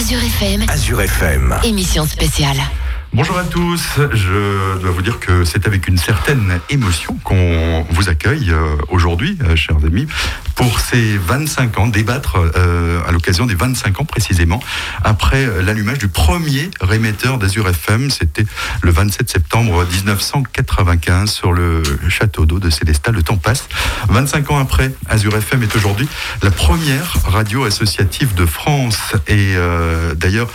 Azure FM, Azure FM. émission spéciale. Bonjour à tous, je dois vous dire que c'est avec une certaine émotion qu'on vous accueille euh, aujourd'hui, euh, chers amis, pour ces 25 ans, débattre euh, à l'occasion des 25 ans précisément, après l'allumage du premier rémetteur d'Azur FM, c'était le 27 septembre 1995 sur le château d'eau de Célestat, le temps passe. 25 ans après, Azur FM est aujourd'hui la première radio associative de France. Et euh, d'ailleurs,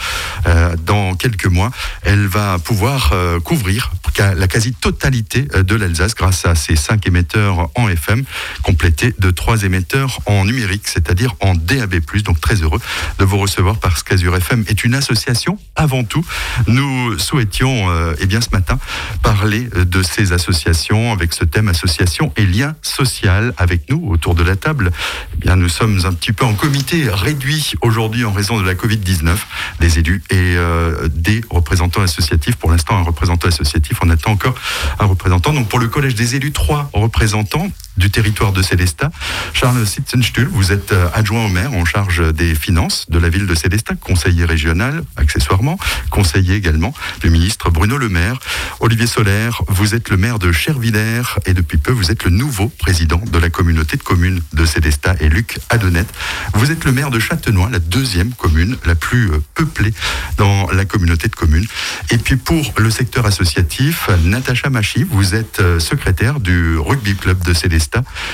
euh, dans quelques mois, elle va pouvoir euh, couvrir la quasi-totalité euh, de l'Alsace grâce à ses cinq émetteurs en FM, complétés de trois émetteurs en numérique, c'est-à-dire en DAB+. Donc très heureux de vous recevoir parce qu'Azur FM est une association avant tout. Nous souhaitions, euh, eh bien, ce matin, parler de ces associations avec ce thème association et lien social avec nous autour de la table. Eh bien, nous sommes un petit peu en comité réduit aujourd'hui en raison de la Covid-19, des élus et euh, des représentants associatifs pour l'instant, un représentant associatif. On attend encore un représentant. Donc, pour le Collège des élus, trois représentants du territoire de Célestat. Charles Sitzenstuhl, vous êtes euh, adjoint au maire en charge des finances de la ville de Célestat, conseiller régional, accessoirement, conseiller également du ministre Bruno Le Maire. Olivier Solaire, vous êtes le maire de Chervillers et depuis peu, vous êtes le nouveau président de la communauté de communes de Célestat et Luc Adonette. Vous êtes le maire de Châtenois, la deuxième commune la plus euh, peuplée dans la communauté de communes. Et puis pour le secteur associatif, Natacha Machi, vous êtes euh, secrétaire du rugby club de Célestat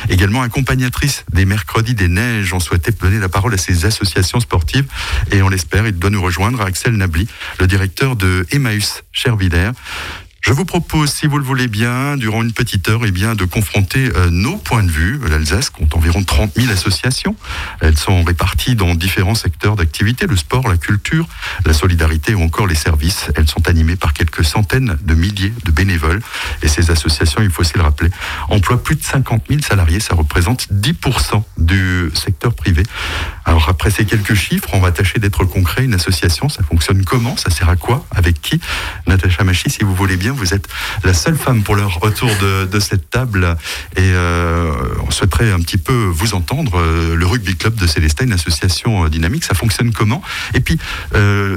également accompagnatrice des mercredis des neiges. On souhaitait donner la parole à ces associations sportives et on l'espère, il doit nous rejoindre Axel Nabli, le directeur de Emmaüs Chervillers. Je vous propose, si vous le voulez bien, durant une petite heure, eh bien, de confronter euh, nos points de vue. L'Alsace compte environ 30 000 associations. Elles sont réparties dans différents secteurs d'activité, le sport, la culture, la solidarité ou encore les services. Elles sont animées par quelques centaines de milliers de bénévoles. Et ces associations, il faut aussi le rappeler, emploient plus de 50 000 salariés. Ça représente 10% du secteur privé. Alors après ces quelques chiffres, on va tâcher d'être concret. Une association, ça fonctionne comment? Ça sert à quoi? Avec qui? Natacha Machi, si vous voulez bien vous êtes la seule femme pour leur retour de, cette table et euh, on souhaiterait un petit peu vous entendre. Euh, le rugby club de Célestin, une association euh, dynamique, ça fonctionne comment? Et puis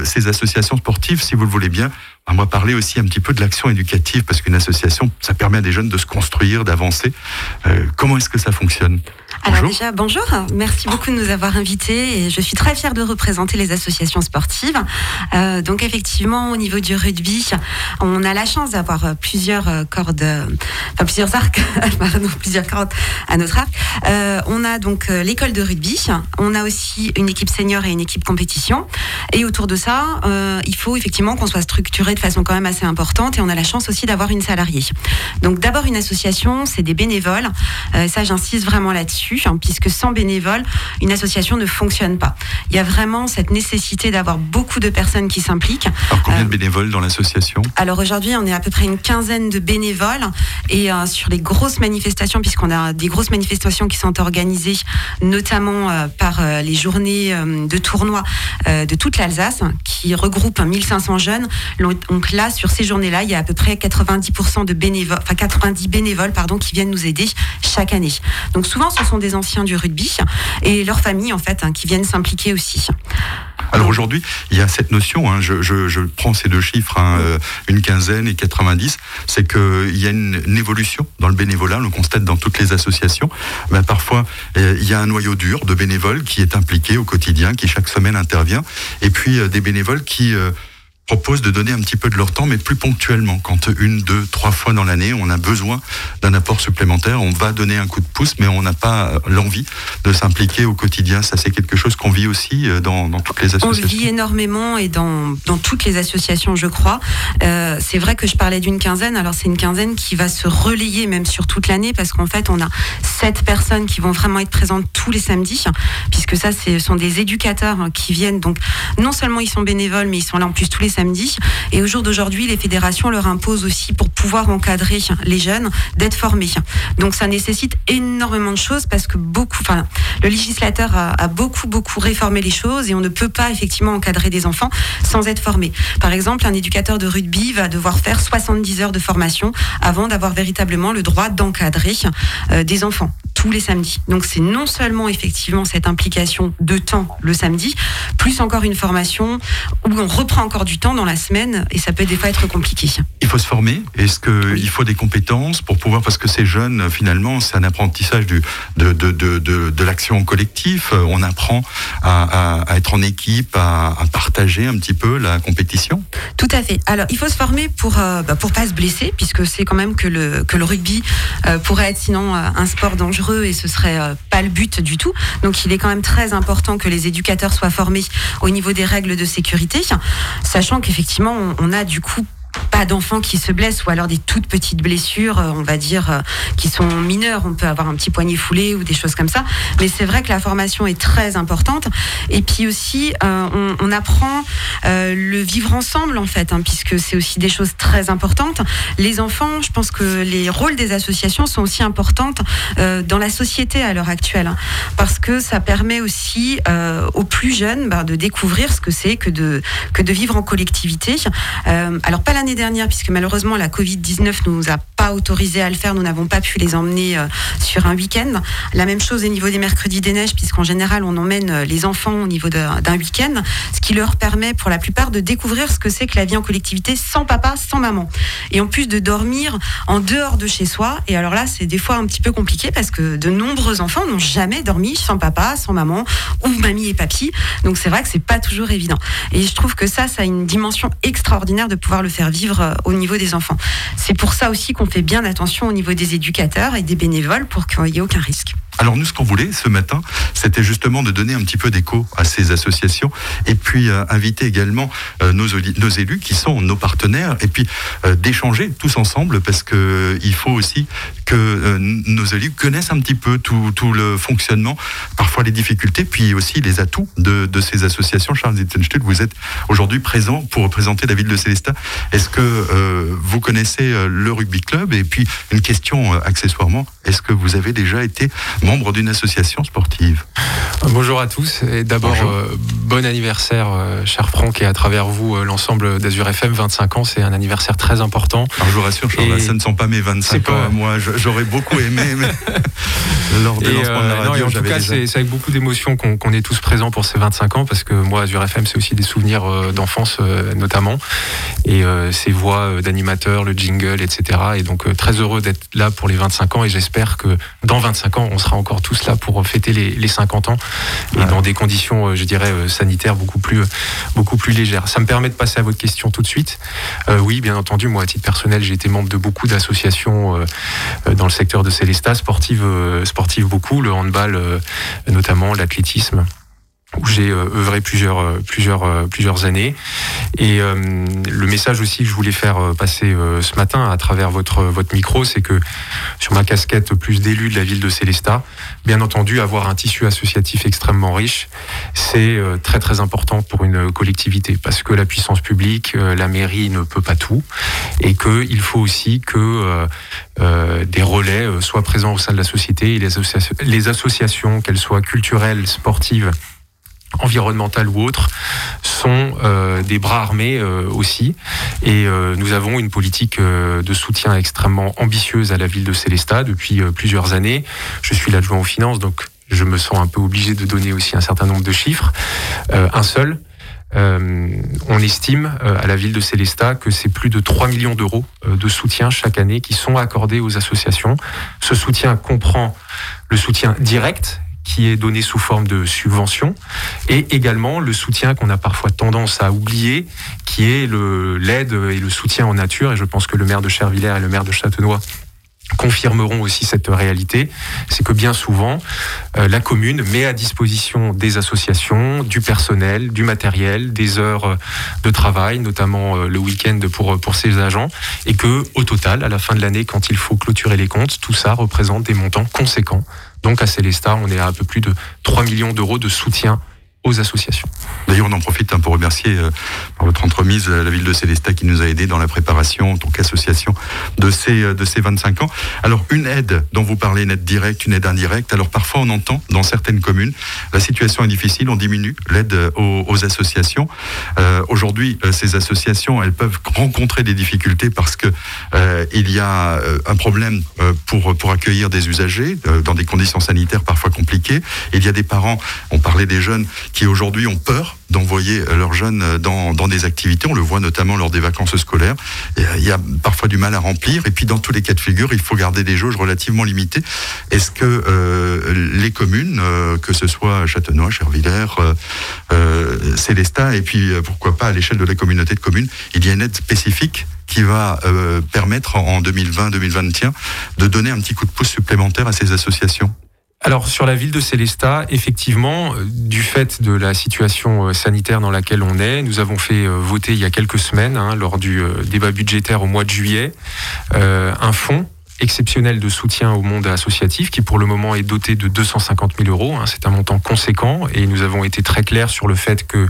ces associations sportives, si vous le voulez bien, on va parler aussi un petit peu de l'action éducative parce qu'une association, ça permet à des jeunes de se construire, d'avancer. comment est-ce que ça fonctionne? Alors déjà, bonjour. Merci beaucoup de nous avoir invités. Et je suis très fière de représenter les associations sportives. Euh, donc effectivement, au niveau du rugby, on a la chance d'avoir euh, plusieurs euh, cordes, enfin plusieurs arcs, pardon, plusieurs cordes à notre arc. on a donc l'école de rugby. On a aussi une équipe senior et une équipe compétition. Et autour de ça, il faut effectivement qu'on soit structuré de façon quand même assez importante. Et on a la chance aussi d'avoir une salariée. Donc d'abord une association, c'est des bénévoles. ça, j'insiste vraiment là-dessus. Hein, puisque sans bénévoles, une association ne fonctionne pas. Il y a vraiment cette nécessité d'avoir beaucoup de personnes qui s'impliquent. Alors combien de euh, bénévoles dans l'association? Alors aujourd'hui, on est à peu près une quinzaine de bénévoles et euh, sur les grosses manifestations, puisqu'on a des grosses manifestations qui sont organisées, notamment euh, par les journées de tournois de toute l'Alsace, qui regroupent 1500 jeunes. Donc là, sur ces journées-là, il y a à peu près 90% de bénévoles, enfin 90 bénévoles, pardon, qui viennent nous aider chaque année. Donc souvent, ce sont des des anciens du rugby et leurs familles en fait hein, qui viennent s'impliquer aussi. Alors aujourd'hui, il y a cette notion, hein, je, prends ces deux chiffres, hein, euh, une quinzaine et 90, c'est qu'il y a une, évolution dans le bénévolat, on le constate dans toutes les associations. Mais parfois, euh, il y a un noyau dur de bénévoles qui est impliqué au quotidien, qui chaque semaine intervient, et puis euh, des bénévoles qui propose de donner un petit peu de leur temps, mais plus ponctuellement. Quand une, deux, trois fois dans l'année, on a besoin d'un apport supplémentaire, on va donner un coup de pouce, mais on n'a pas euh, l'envie de s'impliquer au quotidien. Ça, c'est quelque chose qu'on vit aussi euh, dans, dans, toutes les associations. On vit énormément et dans, dans toutes les associations, je crois. Euh, c'est vrai que je parlais d'une quinzaine. Alors, c'est une quinzaine qui va se relayer même sur toute l'année parce qu'en fait, on a sept personnes qui vont vraiment être présentes tous les samedis, puisque ça, ce sont des éducateurs qui viennent. Donc, non seulement ils sont bénévoles, mais ils sont là en plus tous les samedis. Et au jour d'aujourd'hui, les fédérations leur imposent aussi, pour pouvoir encadrer les jeunes, d'être formés. Donc ça nécessite énormément de choses parce que beaucoup, enfin, le législateur a, beaucoup, beaucoup réformé les choses et on ne peut pas effectivement encadrer des enfants sans être formé. Par exemple, un éducateur de rugby va devoir faire 70 heures de formation avant d'avoir véritablement le droit d'encadrer euh, des enfants tous les samedis. Donc c'est non seulement effectivement cette implication de temps le samedi, plus encore une formation où on reprend encore du temps dans la semaine et ça peut des fois être compliqué. Il faut se former. Est-ce qu'il faut des compétences pour pouvoir, parce que ces jeunes, finalement, c'est un apprentissage du, de, de, de, de, l'action collective. On apprend à, à, être en équipe, à, à, partager un petit peu la compétition. Tout à fait. Alors il faut se former pour euh, bah, pour pas se blesser, puisque c'est quand même que le que le rugby euh, pourrait être sinon euh, un sport dangereux et ce serait euh, pas le but du tout. Donc il est quand même très important que les éducateurs soient formés au niveau des règles de sécurité, sachant qu'effectivement on a du coup pas d'enfants qui se blessent ou alors des toutes petites blessures, euh, on va dire, euh, qui sont mineures. On peut avoir un petit poignet foulé ou des choses comme ça. Mais c'est vrai que la formation est très importante. Et puis aussi, euh, on, apprend le vivre ensemble, en fait, hein, puisque c'est aussi des choses très importantes. Les enfants, je pense que les rôles des associations sont aussi importantes dans la société à l'heure actuelle. Hein, parce que ça permet aussi aux plus jeunes bah, de découvrir ce que c'est que de, que de vivre en collectivité. alors, pas l'année dernière, puisque malheureusement la Covid-19 ne nous a pas autorisé à le faire, nous n'avons pas pu les emmener euh, sur un week-end. La même chose au niveau des mercredis des neiges, puisqu'en général on emmène euh, les enfants au niveau d'un week-end, ce qui leur permet pour la plupart de découvrir ce que c'est que la vie en collectivité sans papa, sans maman. Et en plus de dormir en dehors de chez soi. Et alors là, c'est des fois un petit peu compliqué parce que de nombreux enfants n'ont jamais dormi sans papa, sans maman ou mamie et papy. Donc c'est vrai que c'est pas toujours évident. Et je trouve que ça, ça a une dimension extraordinaire de pouvoir le faire vivre euh, au niveau des enfants. C'est pour ça aussi qu'on fait bien attention au niveau des éducateurs et des bénévoles pour qu'il n'y ait aucun risque. Alors nous, ce qu'on voulait ce matin, c'était justement de donner un petit peu d'écho à ces associations et puis euh, inviter également euh, nos, élus qui sont nos partenaires et puis euh, d'échanger tous ensemble parce que il faut aussi que nos élus connaissent un petit peu tout, le fonctionnement, parfois les difficultés, puis aussi les atouts de, de ces associations. Charles Zittenstuhl, vous êtes aujourd'hui présent pour représenter la ville de Célestat. Est-ce que vous connaissez le rugby club Et puis une question accessoirement, est-ce que vous avez déjà été membre d'une association sportive? Bonjour à tous et d'abord euh, bon anniversaire euh, cher Franck et à travers vous euh, l'ensemble d'Azur FM 25 ans c'est un anniversaire très important. Alors je vous rassure Charles, ce ne sont pas mes 25 ans moi j'aurais beaucoup aimé mais lors de lancement de la radio en tout cas c'est avec beaucoup d'émotion qu'on est tous présents pour ces 25 ans parce que moi Azur FM c'est aussi des souvenirs d'enfance notamment et ces voix d'animateurs, le jingle etc et donc très heureux d'être là pour les 25 ans et j'espère que dans 25 ans on sera encore tous là pour fêter les, 50 ans et dans des conditions, euh, je dirais, euh, sanitaires beaucoup plus, euh, beaucoup plus légères. Ça me permet de passer à votre question tout de suite. oui, bien entendu, moi, à titre personnel, j'ai été membre de beaucoup d'associations dans le secteur de Célestat, sportive, sportive beaucoup, le handball notamment, l'athlétisme où j'ai euh, œuvré plusieurs, euh, plusieurs, euh, plusieurs années. Et le message aussi que je voulais faire passer ce matin à travers votre, votre micro, c'est que sur ma casquette plus d'élu de la ville de Célestat, bien entendu, avoir un tissu associatif extrêmement riche, c'est très très important pour une collectivité, parce que la puissance publique, la mairie ne peut pas tout, et qu'il faut aussi que des relais soient présents au sein de la société, et les, les associations, qu'elles soient culturelles, sportives, environnementales ou autres, sont euh, des bras armés euh, aussi. Et euh, nous avons une politique de soutien extrêmement ambitieuse à la ville de Célestat depuis plusieurs années. Je suis l'adjoint aux finances, donc je me sens un peu obligé de donner aussi un certain nombre de chiffres. un seul. on estime à la ville de Célestat que c'est plus de 3 millions d'euros de soutien chaque année qui sont accordés aux associations. Ce soutien comprend le soutien direct qui est donné sous forme de subvention, et également le soutien qu'on a parfois tendance à oublier, qui est l'aide et le soutien en nature. Et je pense que le maire de Chervillers et le maire de Châtenois confirmeront aussi cette réalité, c'est que bien souvent, euh, la commune met à disposition des associations, du personnel, du matériel, des heures de travail, notamment euh, le week-end pour, pour ses agents, et que au total, à la fin de l'année, quand il faut clôturer les comptes, tout ça représente des montants conséquents. Donc à Célestat, on est à un peu plus de 3 millions d'euros de soutien aux associations. D'ailleurs, on en profite hein, pour remercier euh, par votre entremise la ville de Célestat qui nous a aidés dans la préparation en tant qu'association de ces, de ces 25 ans. Alors, une aide dont vous parlez, une aide directe, une aide indirecte. Alors, parfois, on entend dans certaines communes, la situation est difficile, on diminue l'aide aux, associations. Euh, Aujourd'hui, ces associations, elles peuvent rencontrer des difficultés parce que euh, il y a un problème pour, pour accueillir des usagers dans des conditions sanitaires parfois compliquées. Il y a des parents, on parlait des jeunes, qui aujourd'hui ont peur d'envoyer leurs jeunes dans, dans, des activités. On le voit notamment lors des vacances scolaires. Il y a parfois du mal à remplir. Et puis dans tous les cas de figure, il faut garder des jauges relativement limitées. Est-ce que euh, les communes, euh, que ce soit Châtenois, Chervillers, euh, euh Célestin, et puis pourquoi pas à l'échelle de la communauté de communes, il y a une aide spécifique qui va permettre en 2020-2021 de donner un petit coup de pouce supplémentaire à ces associations? Alors sur la ville de Célestat, effectivement, euh, du fait de la situation euh, sanitaire dans laquelle on est, nous avons fait euh, voter il y a quelques semaines, hein, lors du débat budgétaire au mois de juillet, un fonds exceptionnel de soutien au monde associatif qui pour le moment est doté de 250 000 euros. Hein. c'est un montant conséquent et nous avons été très clairs sur le fait que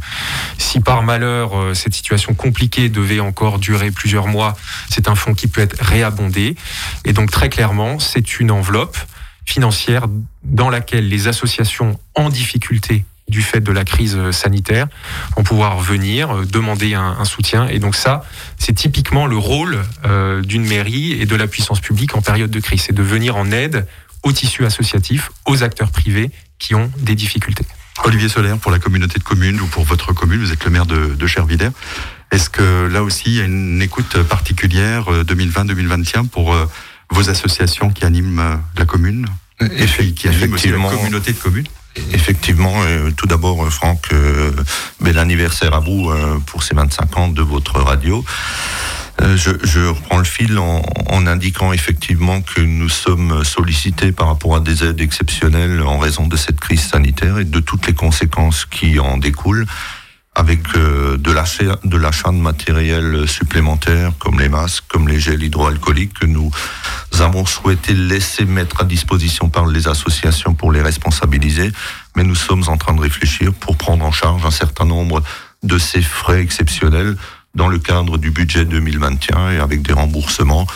si par malheur cette situation compliquée devait encore durer plusieurs mois, c'est un fonds qui peut être réabondé. Et donc très clairement, c'est une enveloppe financière dans laquelle les associations en difficulté du fait de la crise sanitaire vont pouvoir venir euh, demander un, soutien. Et donc ça, c'est typiquement le rôle euh, d'une mairie et de la puissance publique en période de crise, c'est de venir en aide au tissu associatif, aux acteurs privés qui ont des difficultés. Olivier Solaire, pour la communauté de communes ou pour votre commune, vous êtes le maire de, de Chervillers. Est-ce que là aussi, il y a une écoute particulière 2020-2021 euh, pour vos associations qui animent euh, la commune qui animent aussi la communauté de communes. Effectivement, euh, tout d'abord, euh, Franck, bel anniversaire à vous pour ces 25 ans de votre radio. Je, je, reprends le fil en, en, indiquant effectivement que nous sommes sollicités par rapport à des aides exceptionnelles en raison de cette crise sanitaire et de toutes les conséquences qui en découlent avec euh, de l'achat de de matériel supplémentaire comme les masques, comme les gels hydroalcooliques que nous avons souhaité laisser mettre à disposition par les associations pour les responsabiliser, mais nous sommes en train de réfléchir pour prendre en charge un certain nombre de ces frais exceptionnels dans le cadre du budget 2021 et avec des remboursements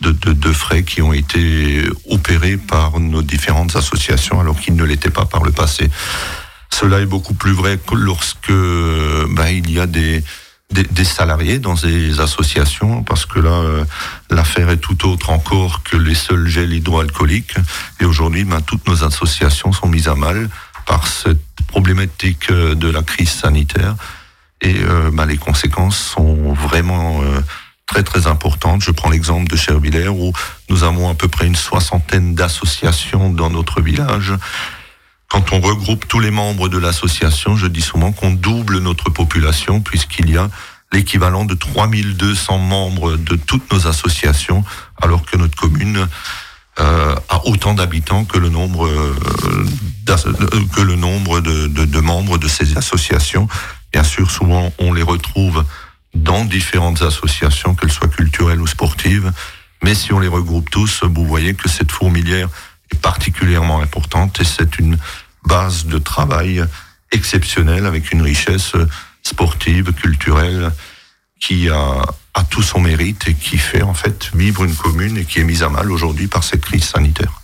de, de, de frais qui ont été opérés par nos différentes associations alors qu'ils ne l'étaient pas par le passé. Cela est beaucoup plus vrai que lorsque ben, il y a des, des, salariés dans ces associations, parce que là, euh, l'affaire est tout autre encore que les seuls gels hydroalcooliques. Et aujourd'hui, ben, toutes nos associations sont mises à mal par cette problématique euh, de la crise sanitaire. Et euh, ben, les conséquences sont vraiment très très importantes. Je prends l'exemple de Chervillers où nous avons à peu près une soixantaine d'associations dans notre village quand on regroupe tous les membres de l'association, je dis souvent qu'on double notre population puisqu'il y a l'équivalent de 3200 membres de toutes nos associations, alors que notre commune euh, a autant d'habitants que le nombre euh, que le nombre de, de, de, membres de ces associations. Bien sûr, souvent on les retrouve dans différentes associations, qu'elles soient culturelles ou sportives. Mais si on les regroupe tous, vous voyez que cette fourmilière particulièrement importante et c'est une base de travail exceptionnelle avec une richesse sportive, culturelle qui a, tout son mérite et qui fait en fait vivre une commune et qui est mise à mal aujourd'hui par cette crise sanitaire.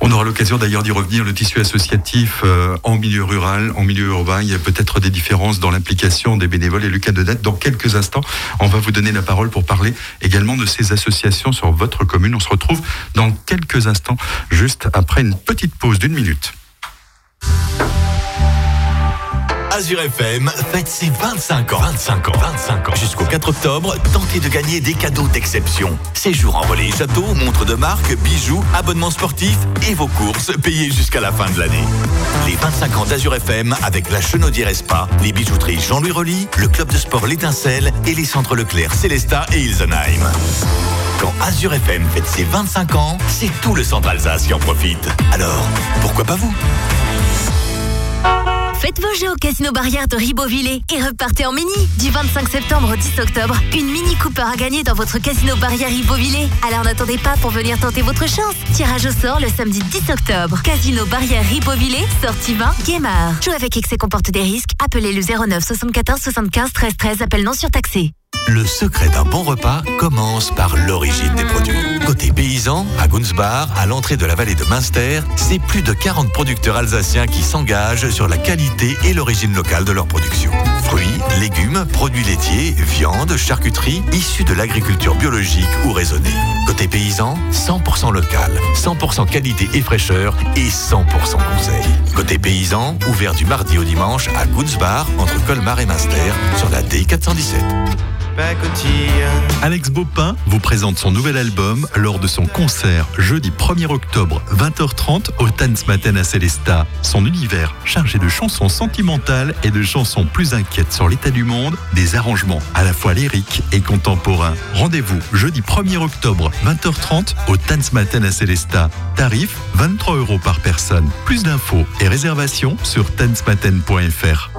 On aura l'occasion d'ailleurs d'y revenir. Le tissu associatif euh, en milieu rural, en milieu urbain, il y a peut-être des différences dans l'implication des bénévoles. Et Lucas Dedette, dans quelques instants, on va vous donner la parole pour parler également de ces associations sur votre commune. On se retrouve dans quelques instants, juste après une petite pause d'une minute. Azure FM fête ses 25 ans. 25 ans. 25 ans. Jusqu'au 4 octobre, tentez de gagner des cadeaux d'exception. Séjour en relais château, montres de marque, bijoux, abonnements sportifs et vos courses payées jusqu'à la fin de l'année. Les 25 ans d'Azure FM avec la Chenaudière Espa, les bijouteries Jean-Louis Rolly, le club de sport L'Étincelle et les centres Leclerc, Célestat et Ilsenheim. Quand Azure FM fête ses 25 ans, c'est tout le centre Alsace qui en profite. Alors, pourquoi pas vous? Faites vos jeux au Casino Barrière de Ribeauvillé et repartez en mini. Du 25 septembre au 10 octobre, une Mini Cooper à gagner dans votre Casino Barrière Ribeauvillé. Alors n'attendez pas pour venir tenter votre chance. Tirage au sort le samedi 10 octobre. Casino Barrière Ribeauvillé, sortie 20, Guémard. Jouer avec excès comporte des risques. Appelez le 09 74 75 13 13. Appel non surtaxé. Le secret d'un bon repas commence par l'origine des produits. Côté paysan, à Gunsbar, à l'entrée de la vallée de Münster, c'est plus de 40 producteurs alsaciens qui s'engagent sur la qualité et l'origine locale de leur production. Fruits, légumes, produits laitiers, viande, charcuterie, issus de l'agriculture biologique ou raisonnée. Côté paysan, 100% local, 100% qualité et fraîcheur et 100% conseil. Côté paysan, ouvert du mardi au dimanche à Gunsbar, entre Colmar et Münster, sur la D417. Alex Baupin vous présente son nouvel album lors de son concert jeudi 1er octobre 20h30 au Tanzmatten à Célesta. Son univers chargé de chansons sentimentales et de chansons plus inquiètes sur l'état du monde, des arrangements à la fois lyriques et contemporains. Rendez-vous jeudi 1er octobre 20h30 au Tanzmatten à Célesta. Tarif 23 euros par personne. Plus d'infos et réservations sur tanzmatten.fr.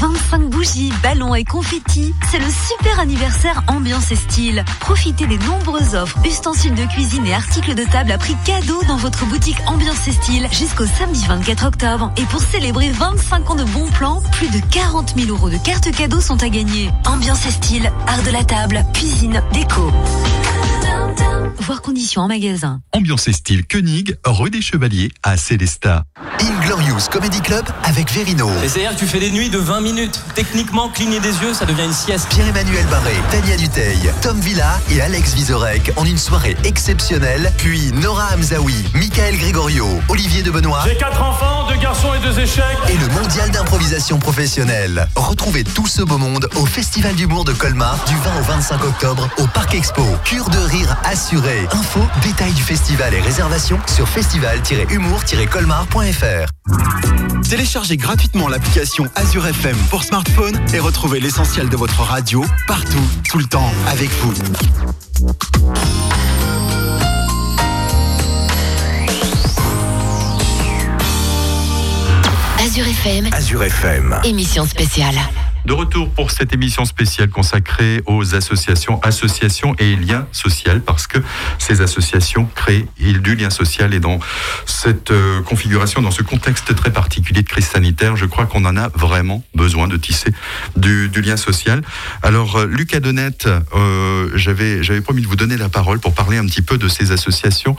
25 bougies, ballons et confettis, c'est le super anniversaire ambiance et style. Profitez des nombreuses offres, ustensiles de cuisine et articles de table à prix cadeau dans votre boutique ambiance et style jusqu'au samedi 24 octobre. Et pour célébrer 25 ans de bons plans, plus de 40 000 euros de cartes cadeaux sont à gagner. Ambiance et style, art de la table, cuisine, déco. Voir conditions en magasin. Ambiance et style Koenig, rue des Chevaliers à Célesta. Inglorious Comedy Club avec Verino. Et c'est-à-dire que tu fais des nuits de 20 minutes. Techniquement, cligner des yeux, ça devient une sieste. Pierre-Emmanuel Barré, Tania Duteil, Tom Villa et Alex Vizorek en une soirée exceptionnelle. Puis Nora Hamzaoui, Michael Gregorio, Olivier de Benoît J'ai quatre enfants, deux garçons et deux échecs. et le mondial d'improvisation professionnelle. Retrouvez tout ce beau monde au Festival d'humour de Colmar du 20 au 25 octobre au Parc Expo. Cure de rire assuré. Info, détails du festival et réservations sur festival-humour-colmar.fr. Téléchargez gratuitement l'application Azure FM pour smartphone et retrouvez l'essentiel de votre radio partout, tout le temps, avec vous. Azure FM, Azure FM. émission spéciale. De retour pour cette émission spéciale consacrée aux associations, associations et liens sociaux, parce que ces associations créent du lien social et dans cette euh, configuration, dans ce contexte très particulier de crise sanitaire, je crois qu'on en a vraiment besoin de tisser du, lien social. Alors, euh, Lucas Donnette, euh, j'avais promis de vous donner la parole pour parler un petit peu de ces associations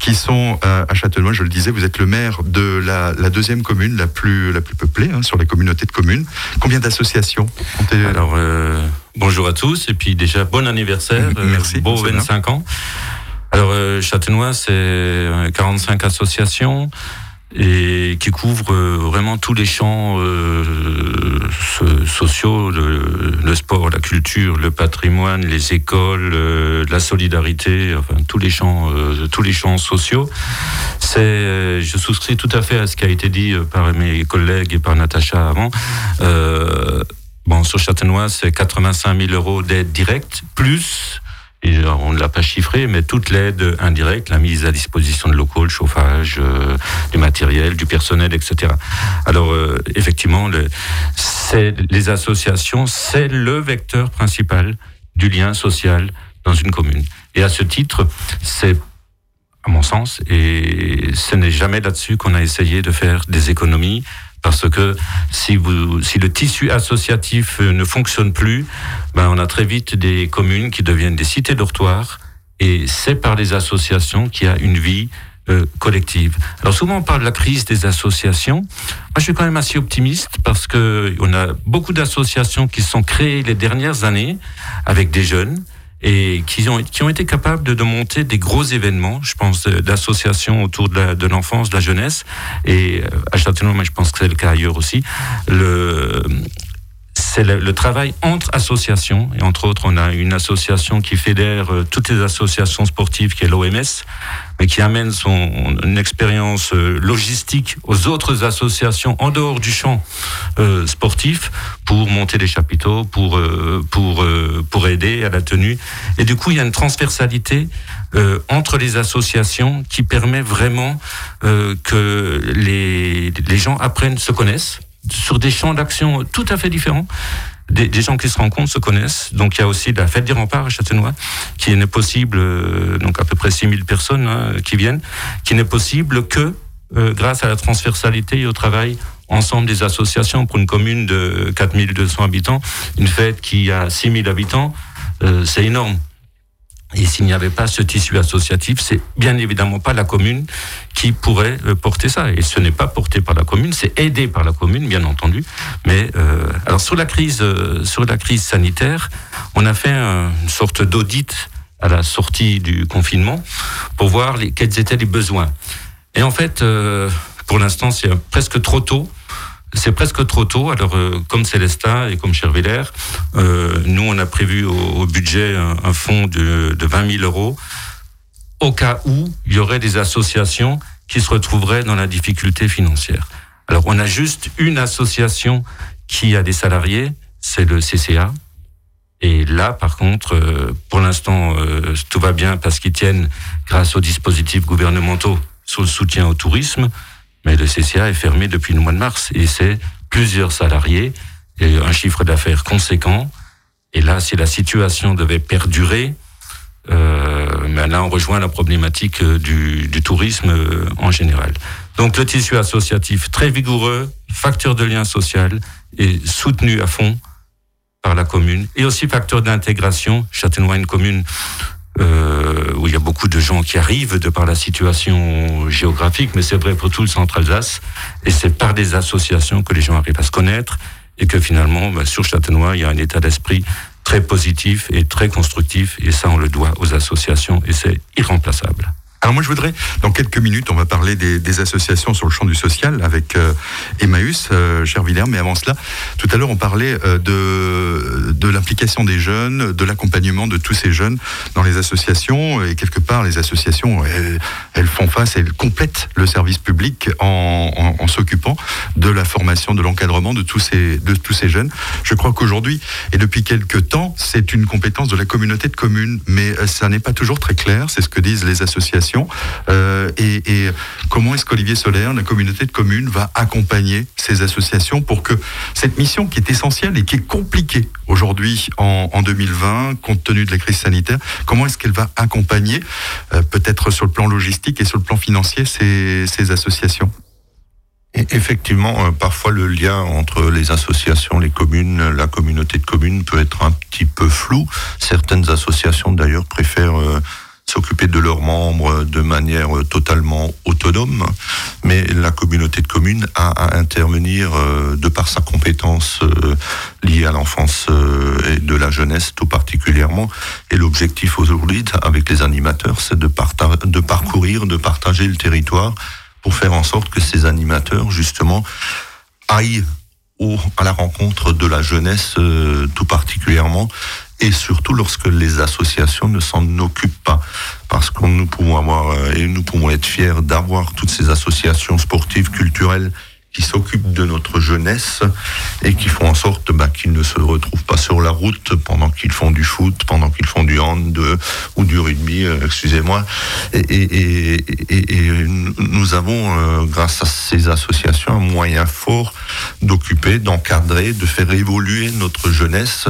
qui sont à Châtellenois. Je le disais, vous êtes le maire de la, deuxième commune la plus la plus peuplée hein, sur la communauté de communes. Combien d'associations Alors, euh, bonjour à tous, et puis déjà, bon anniversaire. euh, Merci, Beau c'est bien. 25 ans. Alors, euh, Châtenois, c'est euh, 45 associations et qui couvrent euh, vraiment tous les champs euh, so- sociaux, le, le sport, la culture, le patrimoine, les écoles, euh, la solidarité, enfin tous les champs, tous les champs sociaux. C'est, je souscris tout à fait à ce qui a été dit par mes collègues et par Natacha avant. Euh, bon, sur Châtenois, c'est 85 000 euros d'aide directe, plus, et on ne l'a pas chiffré, mais toute l'aide indirecte, la mise à disposition de locaux, le chauffage, euh, du matériel, du personnel, etc. Alors, euh, effectivement, le, les associations, c'est le vecteur principal du lien social dans une commune. Et à ce titre, c'est à mon sens, et ce n'est jamais là-dessus qu'on a essayé de faire des économies, parce que si, vous, si le tissu associatif euh, ne fonctionne plus, ben on a très vite des communes qui deviennent des cités dortoirs, et c'est par les associations qu'il y a une vie euh, collective. Alors souvent on parle de la crise des associations. Moi je suis quand même assez optimiste parce que on a beaucoup d'associations qui sont créées les dernières années avec des jeunes et qui ont, qui ont été capables de, de monter des gros événements, je pense, d'associations autour de la- de l'enfance, de, la jeunesse. Et euh, à Châtellerault, mais je pense que c'est le cas ailleurs aussi. Le, c'est le, le travail entre associations. Et entre autres, on a une association qui fédère euh, toutes les associations sportives, qui est l'OMS, qui amène son expérience euh, logistique aux autres associations en dehors du champ euh, sportif pour monter des chapiteaux, pour euh, pour pour aider à la tenue. Et du coup, il y a une transversalité entre les associations qui permet vraiment que les les gens apprennent, se connaissent sur des champs d'action tout à fait différents. Des, gens qui se rencontrent, se connaissent. Donc il y a aussi la fête des remparts à Châtenois, qui n'est possible, euh, donc à peu près 6000 personnes hein, qui viennent, qui n'est possible que euh, grâce à la transversalité et au travail ensemble des associations pour une commune de 4200 habitants, une fête qui a 6000 habitants, euh, c'est énorme. Et s'il n'y avait pas ce tissu associatif, c'est bien évidemment pas la commune qui pourrait euh, porter ça. Et ce n'est pas porté par la commune, c'est aidé par la commune, bien entendu. Mais euh, alors sur la crise, euh, sur la crise sanitaire, on a fait une sorte d'audit à la sortie du confinement pour voir quels étaient les besoins. Et en fait, euh, pour l'instant, c'est presque trop tôt c'est presque trop tôt. Alors, euh, comme Célestin et comme Cherviller, euh, nous, on a prévu au, au budget un, un, fonds de, de 20 000 euros au cas où il y aurait des associations qui se retrouveraient dans la difficulté financière. Alors, on a juste une association qui a des salariés, c'est le CCA. Et là, par contre, euh, pour l'instant, euh, tout va bien parce qu'ils tiennent, grâce aux dispositifs gouvernementaux, sur le soutien au tourisme. Mais le CCA est fermé depuis le mois de mars et c'est plusieurs salariés et un chiffre d'affaires conséquent. Et là, si la situation devait perdurer, euh, mais là, on rejoint la problématique du, du tourisme euh, en général. Donc, le tissu associatif très vigoureux, facteur de lien social et soutenu à fond par la commune et aussi facteur d'intégration. Châtenois, une commune euh, où il y a beaucoup de gens qui arrivent de par la situation géographique, mais c'est vrai pour tout le centre-Alsace. Et c'est par des associations que les gens arrivent à se connaître et que finalement, bah, sur Châtenois, il y a un état d'esprit très positif et très constructif. Et ça, on le doit aux associations et c'est irremplaçable. Alors moi je voudrais, dans quelques minutes, on va parler des, associations sur le champ du social avec euh, Emmaüs, euh, cher Villers, mais avant cela, tout à l'heure on parlait euh, de, de l'implication des jeunes, de l'accompagnement de tous ces jeunes dans les associations, et quelque part les associations, elles, font face, elles complètent le service public en, s'occupant de la formation, de l'encadrement de de tous ces jeunes. Je crois qu'aujourd'hui, et depuis quelques temps, c'est une compétence de la communauté de communes, mais ça n'est pas toujours très clair, c'est ce que disent les associations euh, et, comment est-ce qu'Olivier Solaire, la communauté de communes, va accompagner ces associations pour que cette mission qui est essentielle et qui est compliquée aujourd'hui en, en, 2020, compte tenu de la crise sanitaire, comment est-ce qu'elle va accompagner, euh, peut-être sur le plan logistique et sur le plan financier, ces, associations? Effectivement, euh, parfois le lien entre les associations, les communes, la communauté de communes peut être un petit peu flou. Certaines associations d'ailleurs préfèrent s'occuper de leurs membres de manière totalement autonome, mais la communauté de communes a à intervenir euh, de par sa compétence euh, liée à l'enfance euh, et de la jeunesse tout particulièrement. Et l'objectif aujourd'hui avec les animateurs, c'est de, parcourir, de partager le territoire pour faire en sorte que ces animateurs, justement, aillent à la rencontre de la jeunesse tout particulièrement et surtout lorsque les associations ne s'en occupent pas. Parce que nous pouvons pouvons être fiers d'avoir toutes ces associations sportives, culturelles, qui s'occupent de notre jeunesse et qui font en sorte bah, qu'ils ne se retrouvent pas sur la route pendant qu'ils font du foot, pendant qu'ils font du hand ou du rugby, euh, excusez-moi. Et, nous avons, euh, grâce à ces associations, un moyen fort d'occuper, d'encadrer, de faire évoluer notre jeunesse.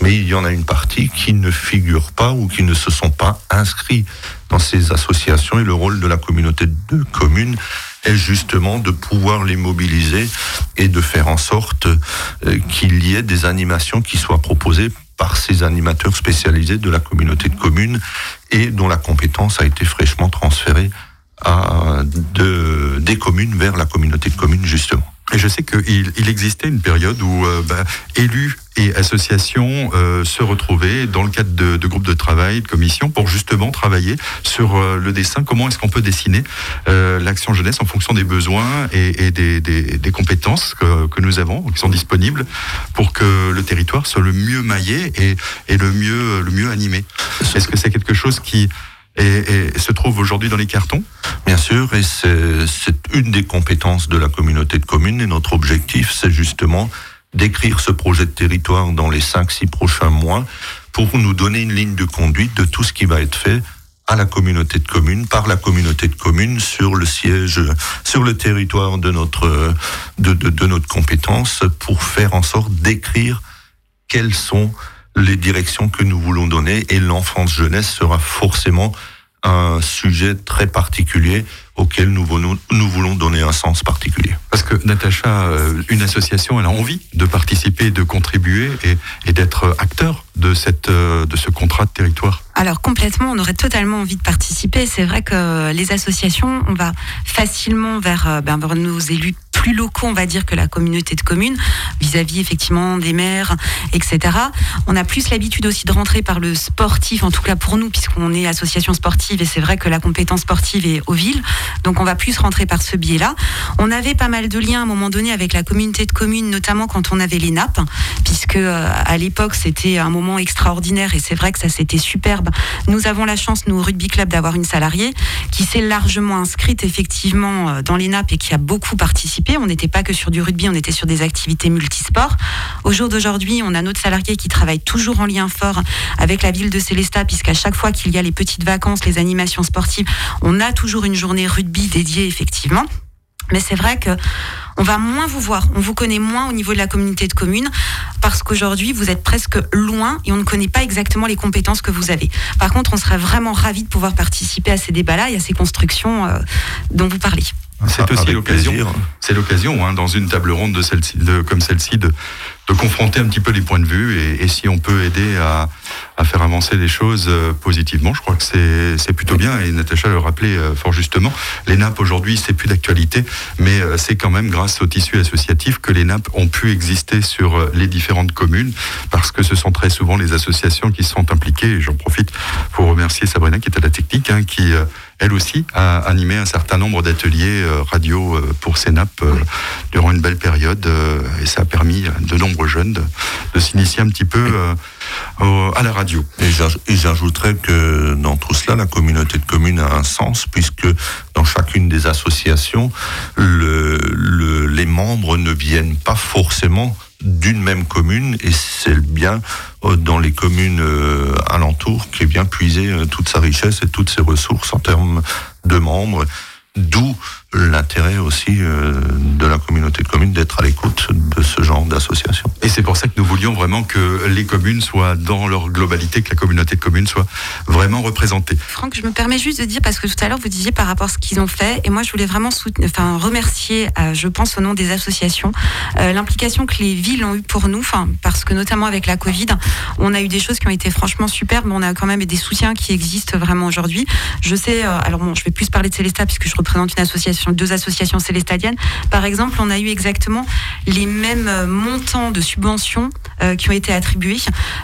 Mais il y en a une partie qui ne figure pas ou qui ne se sont pas inscrits dans ces associations et le rôle de la communauté de communes est justement de pouvoir les mobiliser et de faire en sorte euh, qu'il y ait des animations qui soient proposées par ces animateurs spécialisés de la communauté de communes et dont la compétence a été fraîchement transférée des communes vers la communauté de communes justement. Et je sais qu'il il existait une période où euh, bah, élus et associations euh, se retrouvaient dans le cadre de, groupes de travail, de commissions, pour justement travailler sur euh, le dessin. Comment est-ce qu'on peut dessiner l'action jeunesse en fonction des besoins et, des, compétences que, nous avons, qui sont disponibles, pour que le territoire soit le mieux maillé et, et le mieux le mieux animé. Est-ce que c'est quelque chose qui et, et, se trouve aujourd'hui dans les cartons Bien sûr, et c'est une des compétences de la communauté de communes. Et notre objectif, c'est justement d'écrire ce projet de territoire dans les 5-6 prochains mois pour nous donner une ligne de conduite de tout ce qui va être fait à la communauté de communes, par la communauté de communes sur le siège, sur le territoire de notre, de, de, de notre compétence pour faire en sorte d'écrire quelles sont les directions que nous voulons donner et l'enfance jeunesse sera forcément un sujet très particulier auquel nous voulons, nous voulons donner un sens particulier. Parce que Natacha, euh, une association, elle a envie de participer, de contribuer et, et d'être acteur de, cette, euh, de ce contrat de territoire. Alors complètement, on aurait totalement envie de participer. C'est vrai que les associations, on va facilement vers, euh, ben, vers nos élus plus locaux, on va dire, que la communauté de communes, vis-à-vis effectivement des maires, etc. On a plus l'habitude aussi de rentrer par le sportif, en tout cas pour nous, puisqu'on est association sportive et c'est vrai que la compétence sportive est aux villes. Donc on va plus rentrer par ce biais-là. On avait pas mal de liens à un moment donné avec la communauté de communes, notamment quand on avait les nappes, puisque euh, à l'époque c'était un moment extraordinaire et c'est vrai que ça c'était superbe. Nous avons la chance, nous, au rugby club, d'avoir une salariée qui s'est largement inscrite effectivement euh, dans les nappes et qui a beaucoup participé. On n'était pas que sur du rugby, on était sur des activités multisports. Au jour d'aujourd'hui, on a notre salarié qui travaille toujours en lien fort avec la ville de Célestat, puisqu'à chaque fois qu'il y a les petites vacances, les animations sportives, on a toujours une journée rugby dédiée effectivement. Mais c'est vrai que on va moins vous voir, on vous connaît moins au niveau de la communauté de communes parce qu'aujourd'hui vous êtes presque loin et on ne connaît pas exactement les compétences que vous avez. Par contre, on serait vraiment ravis de pouvoir participer à ces débats-là et à ces constructions euh, dont vous parlez. C'est aussi l'occasion, c'est l'occasion, hein, dans une table ronde de celle de, comme celle-ci, de, de confronter un petit peu les points de vue et, si on peut aider à, à, faire avancer les choses euh, positivement, je crois que c'est plutôt bien. Et Natacha le rappelait euh, fort justement, les nappes aujourd'hui, c'est plus d'actualité, mais euh, c'est quand même grâce au tissu associatif que les nappes ont pu exister sur les différentes communes, parce que ce sont très souvent les associations qui sont impliquées. Et j'en profite pour remercier Sabrina qui est à la technique, hein, qui elle aussi a animé un certain nombre d'ateliers radio pour ces nappes durant une belle période et ça a permis de nombreux jeunes de, de s'initier un petit peu à la radio. Et j'ajouterais que dans tout cela, la communauté de communes a un sens puisque dans chacune des associations, le, le, les membres ne viennent pas forcément d'une même commune et c'est bien dans les communes alentours qui est bien puiser toute sa richesse et toutes ses ressources en termes de membres. D'où l'intérêt aussi euh, de la communauté de communes d'être à l'écoute de ce genre d'association. Et c'est pour ça que nous voulions vraiment que les communes soient dans leur globalité, que la communauté de communes soit vraiment représentée. Franck, je me permets juste de dire, parce que tout à l'heure vous disiez par rapport à ce qu'ils ont fait, et moi je voulais vraiment soutenir, enfin, remercier, euh, je pense au nom des associations, euh, l'implication que les villes ont eue pour nous, enfin, parce que notamment avec la Covid, on a eu des choses qui ont été franchement superbes, mais on a quand même des soutiens qui existent vraiment aujourd'hui. Je sais, alors bon, je vais plus parler de Célestat puisque je représente une association deux associations célestadiennes. Par exemple, on a eu exactement les mêmes montants de subventions euh, qui ont été attribués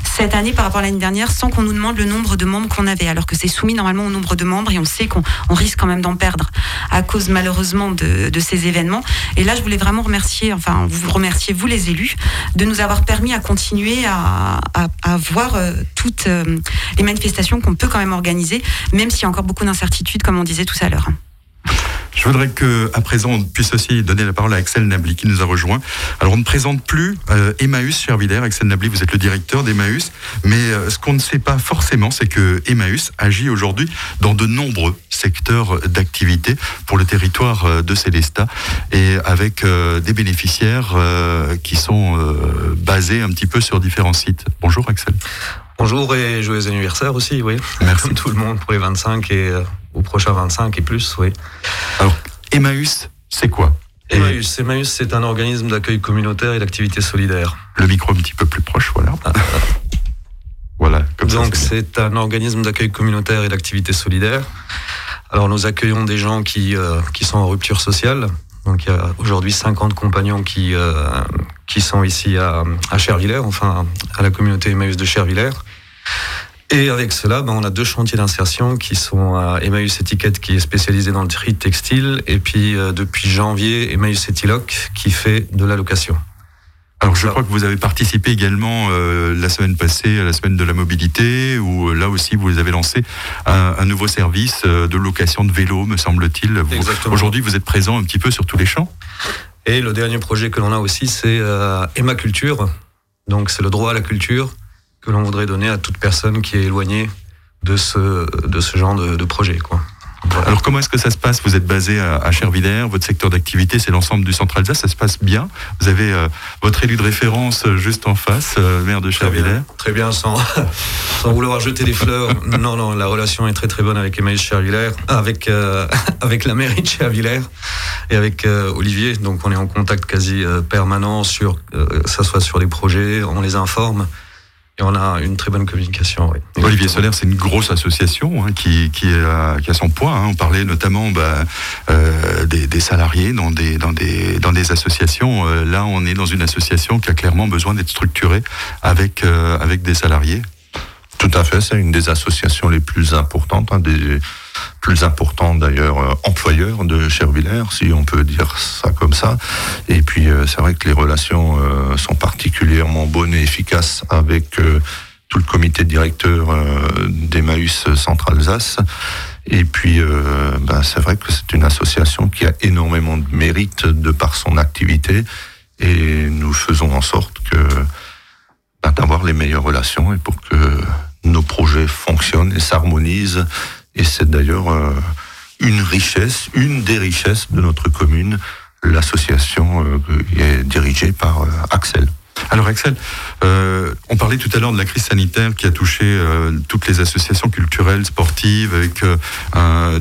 cette année par rapport à l'année dernière sans qu'on nous demande le nombre de membres qu'on avait, alors que c'est soumis normalement au nombre de membres et on sait qu'on risque quand même d'en perdre à cause malheureusement de, ces événements. Et là, je voulais vraiment remercier, enfin, vous remercier, vous les élus, de nous avoir permis à continuer à, à, voir euh, toutes euh, les manifestations qu'on peut quand même organiser, même s'il y a encore beaucoup d'incertitudes, comme on disait tout à l'heure. Je voudrais que, à présent, on puisse aussi donner la parole à Axel Nabli qui nous a rejoint. Alors, on ne présente plus euh, Emmaüs Chervillers. Axel Nabli, vous êtes le directeur d'Emmaüs. Mais euh, ce qu'on ne sait pas forcément, c'est que Emmaüs agit aujourd'hui dans de nombreux secteurs d'activité pour le territoire euh, de Célestat et avec euh, des bénéficiaires qui sont basés un petit peu sur différents sites. Bonjour Axel. Bonjour et joyeux anniversaire aussi, oui. Merci. Comme tout le monde pour les 25 et euh, au prochain 25 et plus, oui. Alors, Emmaüs, c'est quoi? Emmaüs, Emmaüs c'est un organisme d'accueil communautaire et d'activité solidaire. Le micro un petit peu plus proche, voilà. Ah, voilà, comme Donc c'est un organisme d'accueil communautaire et d'activité solidaire. Alors nous accueillons des gens qui, euh, qui sont en rupture sociale. Donc il y a aujourd'hui 50 compagnons qui, euh, qui sont ici à, à Chervillers, enfin à la communauté Emmaüs de Chervillers. Et avec cela, ben, on a deux chantiers d'insertion qui sont à Emmaüs Étiquette qui est spécialisé dans le tri textile et puis euh, depuis janvier Emmaüs Etiloc qui fait de la location. Alors je crois que vous avez participé également euh, la semaine passée à la semaine de la mobilité où euh, là aussi vous avez lancé un, un nouveau service euh, de location de vélo me semble-t-il. Aujourd'hui vous êtes présent un petit peu sur tous les champs. Et le dernier projet que l'on a aussi, c'est euh, Emma Culture. Donc, c'est le droit à la culture que l'on voudrait donner à toute personne qui est éloignée de ce, de ce genre de, de projet. Quoi. Alors comment est-ce que ça se passe Vous êtes basé à, à Chervillers, votre secteur d'activité c'est l'ensemble du centre Alsace, ça se passe bien. Vous avez euh, votre élu de référence euh, juste en face, euh, maire de Chervillers. Très bien, sans, sans vouloir jeter des fleurs. Non, non, la relation est très très bonne avec Emmaüs Chervillers, avec, euh, avec la mairie de Chervillers et avec euh, Olivier. Donc on est en contact quasi euh, permanent sur, euh, que ça soit sur les projets, on les informe. Et on a une très bonne communication. Oui. Olivier Solaire, c'est une grosse association hein, qui, qui, a, qui a son poids. Hein. On parlait notamment bah, euh, des, des, salariés dans des, dans des, dans des associations. Euh, là, on est dans une association qui a clairement besoin d'être structurée avec, euh, avec des salariés. Tout à fait, c'est une des associations les plus importantes, des plus importants d'ailleurs euh, employeurs de Chervillers, si on peut dire ça comme ça. Et puis euh, c'est vrai que les relations euh, sont particulièrement bonnes et efficaces avec tout le comité directeur d'Emmaüs Centre-Alsace. Et puis, ben, c'est vrai que c'est une association qui a énormément de mérite de par son activité. Et nous faisons en sorte que ben, d'avoir les meilleures relations et pour que nos projets fonctionnent et s'harmonisent. Et c'est d'ailleurs euh, une richesse, une des richesses de notre commune, l'association euh, qui est dirigée par euh, Axel. Alors Axel, on parlait tout à l'heure de la crise sanitaire qui a touché toutes les associations culturelles, sportives, avec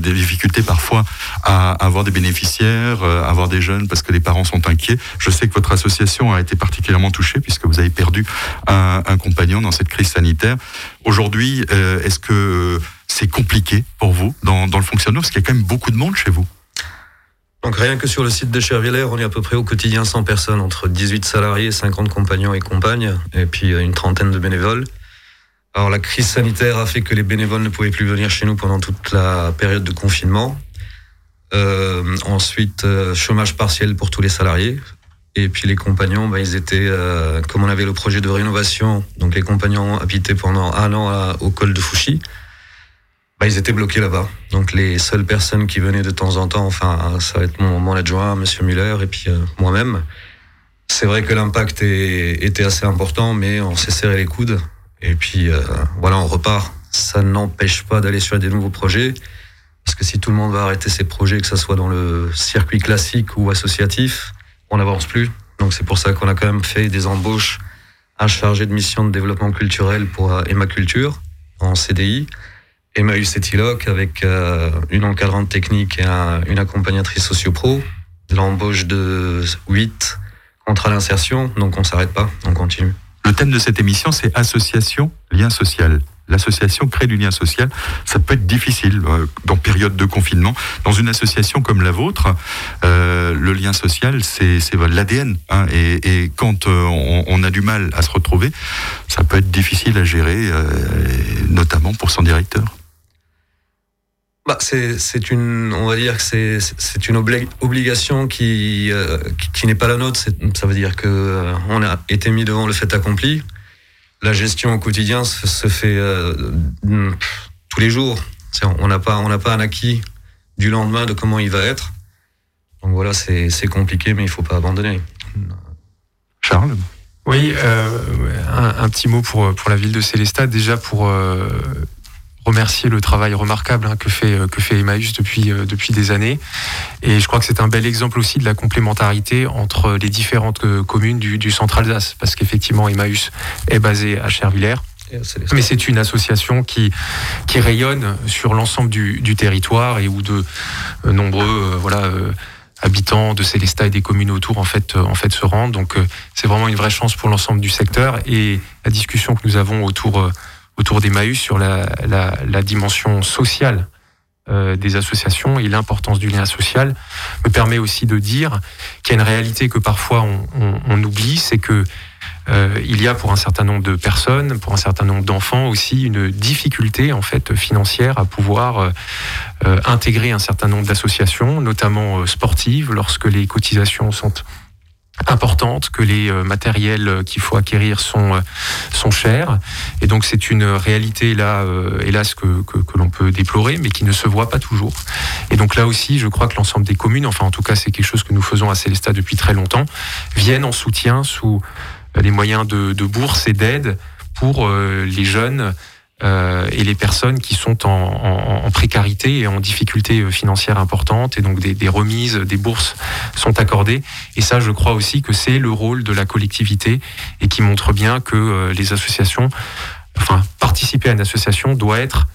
des difficultés parfois à, avoir des bénéficiaires, à avoir des jeunes parce que les parents sont inquiets. Je sais que votre association a été particulièrement touchée puisque vous avez perdu un, compagnon dans cette crise sanitaire. Aujourd'hui, est-ce que c'est compliqué pour vous dans, le fonctionnement Parce qu'il y a quand même beaucoup de monde chez vous. Donc rien que sur le site de Chervillers, on est à peu près au quotidien 100 personnes, entre 18 salariés, 50 compagnons et compagnes, et puis euh, une trentaine de bénévoles. Alors la crise sanitaire a fait que les bénévoles ne pouvaient plus venir chez nous pendant toute la période de confinement. Euh, ensuite, euh, chômage partiel pour tous les salariés. Et puis les compagnons, bah, ils étaient, comme on avait le projet de rénovation, donc les compagnons habitaient pendant un an au col de Fouchy, bah, ils étaient bloqués là-bas. Donc les seules personnes qui venaient de temps en temps, enfin ça va être mon, adjoint, Monsieur Muller, et puis euh, moi-même. C'est vrai que l'impact était assez important, mais on s'est serré les coudes. Et puis euh, voilà, on repart. Ça n'empêche pas d'aller sur des nouveaux projets. Parce que si tout le monde va arrêter ses projets, que ce soit dans le circuit classique ou associatif, on n'avance plus. Donc c'est pour ça qu'on a quand même fait des embauches à chargé de mission de développement culturel pour euh, Emma Culture en CDI. Emmaüs et Tiloc avec euh, une encadrante technique et un- une accompagnatrice socio-pro. L'embauche de 8 contre l'insertion, donc on s'arrête pas, on continue. Le thème de cette émission, c'est association, lien social. L'association crée du lien social. Ça peut être difficile euh, dans période de confinement. Dans une association comme la vôtre, euh, le lien social, c'est l'ADN. Hein, et, quand euh, on, a du mal à se retrouver, ça peut être difficile à gérer, notamment pour son directeur. Bah, c'est c'est une, on va dire que c'est c'est une obli- obligation qui euh, qui, qui n'est pas la nôtre. Ça veut dire que euh, on a été mis devant le fait accompli. La gestion au quotidien se, se fait euh, mm, tous les jours. On n'a pas on n'a pas un acquis du lendemain de comment il va être. Donc voilà, c'est c'est compliqué, mais il faut pas abandonner. Charles? Oui, euh, un, un petit mot pour, pour la ville de Célestat, déjà pour euh, remercier le travail remarquable hein, que, fait, que fait Emmaüs depuis, euh, depuis des années. Et je crois que c'est un bel exemple aussi de la complémentarité entre les différentes euh, communes du, du centre Alsace, parce qu'effectivement Emmaüs est basé à Chervillers. Mais c'est une association qui, qui rayonne sur l'ensemble du, du territoire et où de euh, nombreux euh, voilà, euh, habitants de Célestat et des communes autour en fait, euh, en fait se rendent. Donc euh, c'est vraiment une vraie chance pour l'ensemble du secteur. Et la discussion que nous avons autour, euh, autour d'Emmaüs sur la, la, la dimension sociale euh, des associations et l'importance du lien social me permet aussi de dire qu'il y a une réalité que parfois on, on, on oublie, c'est que euh, il y a pour un certain nombre de personnes, pour un certain nombre d'enfants aussi, une difficulté en fait financière à pouvoir euh, euh, intégrer un certain nombre d'associations, notamment euh, sportives, lorsque les cotisations sont importantes, que les euh, matériels euh, qu'il faut acquérir sont, euh, sont chers. Et donc c'est une réalité là, hélas, que, que, que l'on peut déplorer, mais qui ne se voit pas toujours. Et donc là aussi, je crois que l'ensemble des communes, enfin en tout cas c'est quelque chose que nous faisons à Célestat depuis très longtemps, viennent en soutien sous les moyens de, de bourse et d'aide pour les jeunes euh, et les personnes qui sont en, précarité et en difficulté financière importante, et donc des, des, remises, des bourses sont accordées. Et ça, je crois aussi que c'est le rôle de la collectivité et qui montre bien que les associations, enfin, participer à une association doit être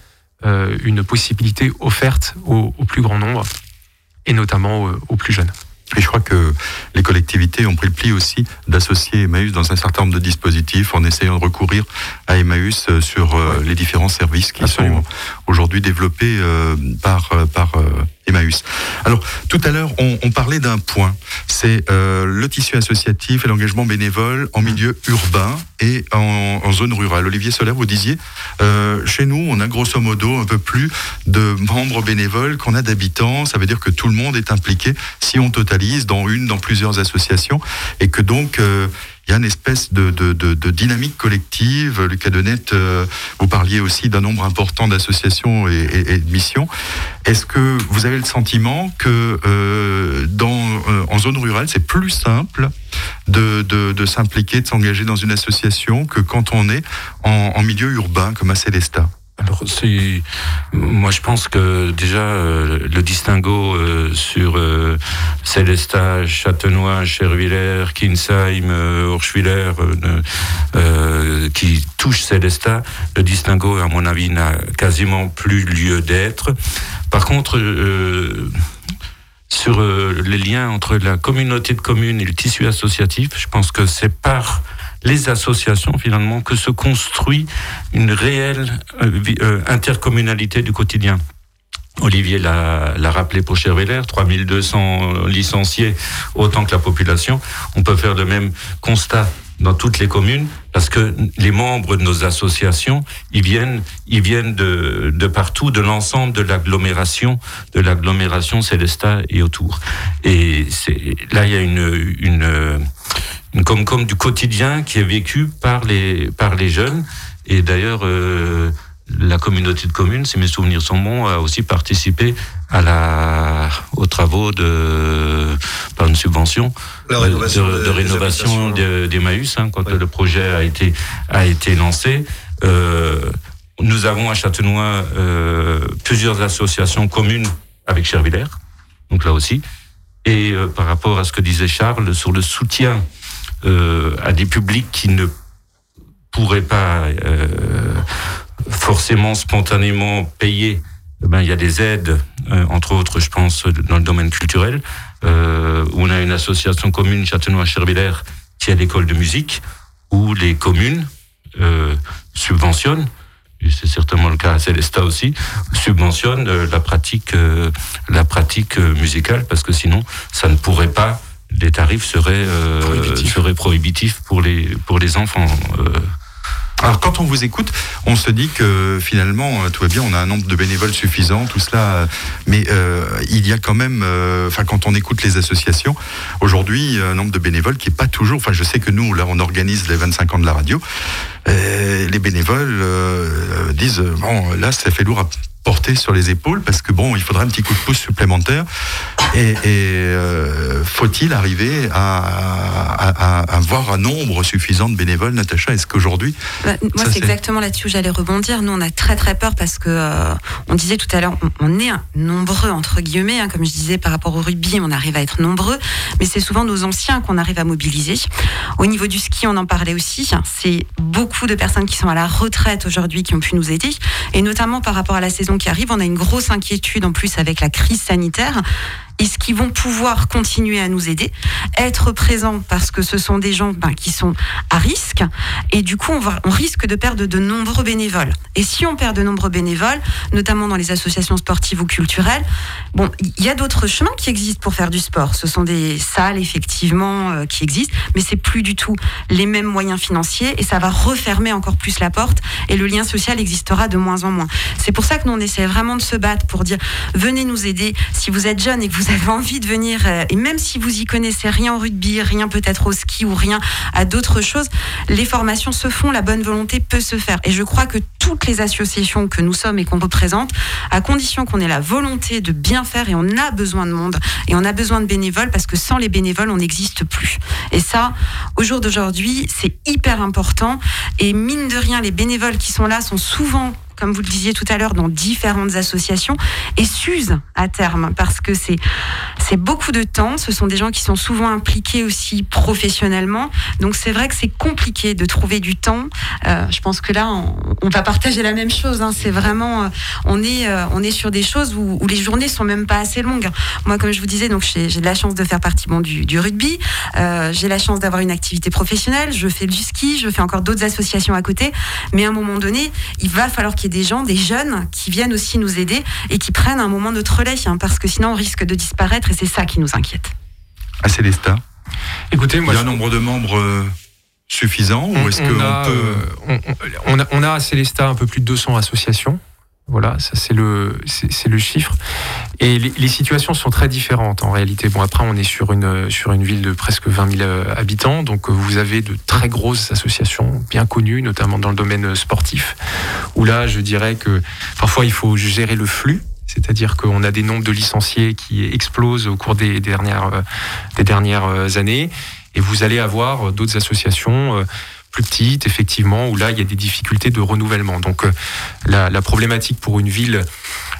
une possibilité offerte au, au, plus grand nombre et notamment aux plus jeunes. Et je crois que les collectivités ont pris le pli aussi d'associer Emmaüs dans un certain nombre de dispositifs en essayant de recourir à Emmaüs euh, sur euh, les différents services qui sont aujourd'hui développés euh, par, par Alors, tout à l'heure, on, parlait d'un point, c'est le tissu associatif et l'engagement bénévole en milieu urbain et en, zone rurale. Olivier Solaire, vous disiez, chez nous, on a grosso modo un peu plus de membres bénévoles qu'on a d'habitants. Ça veut dire que tout le monde est impliqué si on totalise dans une, dans plusieurs associations et que donc il y a une espèce de, dynamique collective. Lucas Denette, euh, vous parliez aussi d'un nombre important d'associations et, de missions. Est-ce que vous avez le sentiment que euh, dans, euh, en zone rurale, c'est plus simple de, s'impliquer, de s'engager dans une association que quand on est en, en milieu urbain comme à Célestat? Alors, c'est, moi, je pense que déjà euh, le distinguo euh, sur euh, Célestat, Châtenois, Chervillers, Kinsheim, Orschwiller, qui touche Célestat, le distinguo, à mon avis, n'a quasiment plus lieu d'être. Par contre, sur les liens entre la communauté de communes et le tissu associatif, je pense que c'est par les associations finalement que se construit une réelle euh, euh, intercommunalité du quotidien. Olivier l'a rappelé pour Cherveller, 3200 licenciés, autant que la population. On peut faire le même constat dans toutes les communes parce que les membres de nos associations, ils viennent, ils viennent de, de partout, de l'ensemble de l'agglomération, de l'agglomération Célestat et autour. Et là, il y a une, une, une comme du quotidien qui est vécu par les, par les jeunes. Et d'ailleurs, euh, la communauté de communes, si mes souvenirs sont bons, a aussi participé à la, aux travaux de, par une subvention de, rénovation d'Emmaüs, hein, quand le projet a été, a été lancé. Euh, nous avons à Châtenois euh, plusieurs associations communes avec Chervillers, donc là aussi. Et euh, par rapport à ce que disait Charles sur le soutien à des publics qui ne pourraient pas euh, forcément spontanément payer. Eh ben, il y a des aides, euh, entre autres, je pense, dans le domaine culturel, euh, où on a une association commune Châtenois-Chervillers qui est l'école de musique, où les communes euh, subventionnent, et c'est certainement le cas à Célestat aussi, subventionnent la pratique, la pratique musicale, parce que sinon, ça ne pourrait pas les tarifs seraient, euh, seraient prohibitifs pour les, pour les enfants. Euh. Alors quand on vous écoute, on se dit que finalement euh, tout va bien, on a un nombre de bénévoles suffisant, tout cela, mais il y a quand même, enfin quand on écoute les associations, aujourd'hui un nombre de bénévoles qui est pas toujours, enfin je sais que nous là on organise les 25 ans de la radio, les bénévoles disent bon là ça fait lourd à porter sur les épaules parce que bon, il faudrait un petit coup de pouce supplémentaire. Et, euh, faut-il arriver à, avoir un nombre suffisant de bénévoles, Natacha? Est-ce qu'aujourd'hui bah, Moi, c'est exactement là-dessus où j'allais rebondir. Nous, on a très très peur parce que euh, on disait tout à l'heure, on, est nombreux entre guillemets, hein, comme je disais par rapport au rugby, on arrive à être nombreux, mais c'est souvent nos anciens qu'on arrive à mobiliser. Au niveau du ski, on en parlait aussi. C'est beaucoup de personnes qui sont à la retraite aujourd'hui qui ont pu nous aider, et notamment par rapport à la saison qui arrive, on a une grosse inquiétude en plus avec la crise sanitaire est-ce qu'ils vont pouvoir continuer à nous aider, être présents parce que ce sont des gens ben, qui sont à risque et du coup on risque de perdre de nombreux bénévoles. Et si on perd de nombreux bénévoles, notamment dans les associations sportives ou culturelles, bon, il y a d'autres chemins qui existent pour faire du sport. Ce sont des salles effectivement euh, qui existent, mais c'est plus du tout les mêmes moyens financiers et ça va refermer encore plus la porte et le lien social existera de moins en moins. C'est pour ça que nous on essaie vraiment de se battre pour dire venez nous aider si vous êtes jeune et que vous vous avez envie de venir, euh, et même si vous y connaissez rien au rugby, rien peut-être au ski ou rien à d'autres choses, les formations se font, la bonne volonté peut se faire. Et je crois que toutes les associations que nous sommes et qu'on représente, à condition qu'on ait la volonté de bien faire, et on a besoin de monde, et on a besoin de bénévoles, parce que sans les bénévoles, on n'existe plus. Et ça, au jour d'aujourd'hui, c'est hyper important. Et mine de rien, les bénévoles qui sont là sont souvent comme vous le disiez tout à l'heure, dans différentes associations et s'usent à terme parce que c'est c'est beaucoup de temps. Ce sont des gens qui sont souvent impliqués aussi professionnellement. Donc c'est vrai que c'est compliqué de trouver du temps. Euh, je pense que là, on, va partager la même chose. Hein. C'est vraiment, euh, on est euh, on est sur des choses où, les journées sont même pas assez longues. Moi, comme je vous disais, donc j'ai de la chance de faire partie bon, du, du rugby. J'ai la chance d'avoir une activité professionnelle. Je fais du ski. Je fais encore d'autres associations à côté. Mais à un moment donné, il va falloir qu'il y ait des gens, des jeunes qui viennent aussi nous aider et qui prennent un moment notre relais, hein, parce que sinon on risque de disparaître et c'est ça qui nous inquiète. À Célestin Écoutez, moi, il y a un nombre de membres euh, suffisant ou est-ce qu'on peut... on, a, on a à Célestat un peu plus de 200 associations. Voilà, ça c'est le c'est le chiffre. Et les, situations sont très différentes en réalité. Bon après on est sur une sur une ville de presque 20 000 euh, habitants, donc euh, vous avez de très grosses associations bien connues, notamment dans le domaine euh, sportif, où là je dirais que parfois il faut gérer le flux. C'est-à-dire qu'on a des nombres de licenciés qui explosent au cours des dernières, des dernières années. Et vous allez avoir d'autres associations plus petite, effectivement, où là, il y a des difficultés de renouvellement. Donc, euh, la, problématique pour une ville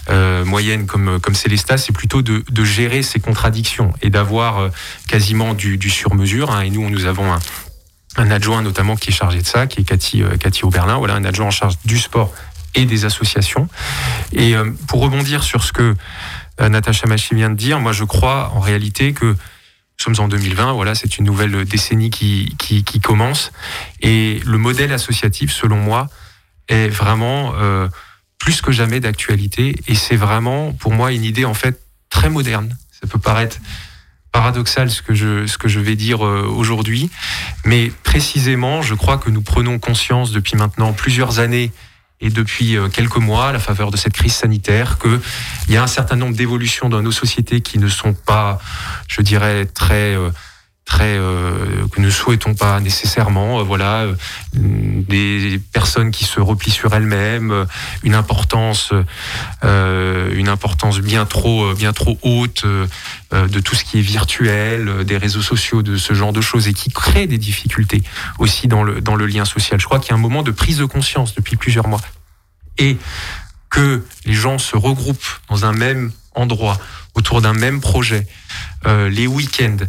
euh, moyenne comme, comme Célestat, c'est plutôt de, gérer ces contradictions et d'avoir euh, quasiment du, sur-mesure. Hein. Et nous, nous avons un, adjoint notamment qui est chargé de ça, qui est Cathy, Cathy Auberlin, voilà, un adjoint en charge du sport et des associations. Et pour rebondir sur ce que Natacha Machi vient de dire, moi je crois en réalité que sommes en 2020, voilà, c'est une nouvelle décennie qui, qui, qui, commence. Et le modèle associatif, selon moi, est vraiment euh, plus que jamais d'actualité. Et c'est vraiment, pour moi, une idée en fait très moderne. Ça peut paraître paradoxal ce que je, ce que je vais dire euh, aujourd'hui, mais précisément, je crois que nous prenons conscience depuis maintenant plusieurs années et depuis euh, quelques mois, à la faveur de cette crise sanitaire, qu'il y a un certain nombre d'évolutions dans nos sociétés qui ne sont pas, je dirais, très euh, très euh, que nous souhaitons pas nécessairement voilà des personnes qui se replient sur elles-mêmes une importance une importance bien trop bien trop haute de tout ce qui est virtuel des réseaux sociaux de ce genre de choses et qui créent des difficultés aussi dans le dans le lien social. Je crois qu'il y a un moment de prise de conscience depuis plusieurs mois. Et que les gens se regroupent dans un même endroit, autour d'un même projet, euh, les week-ends, euh,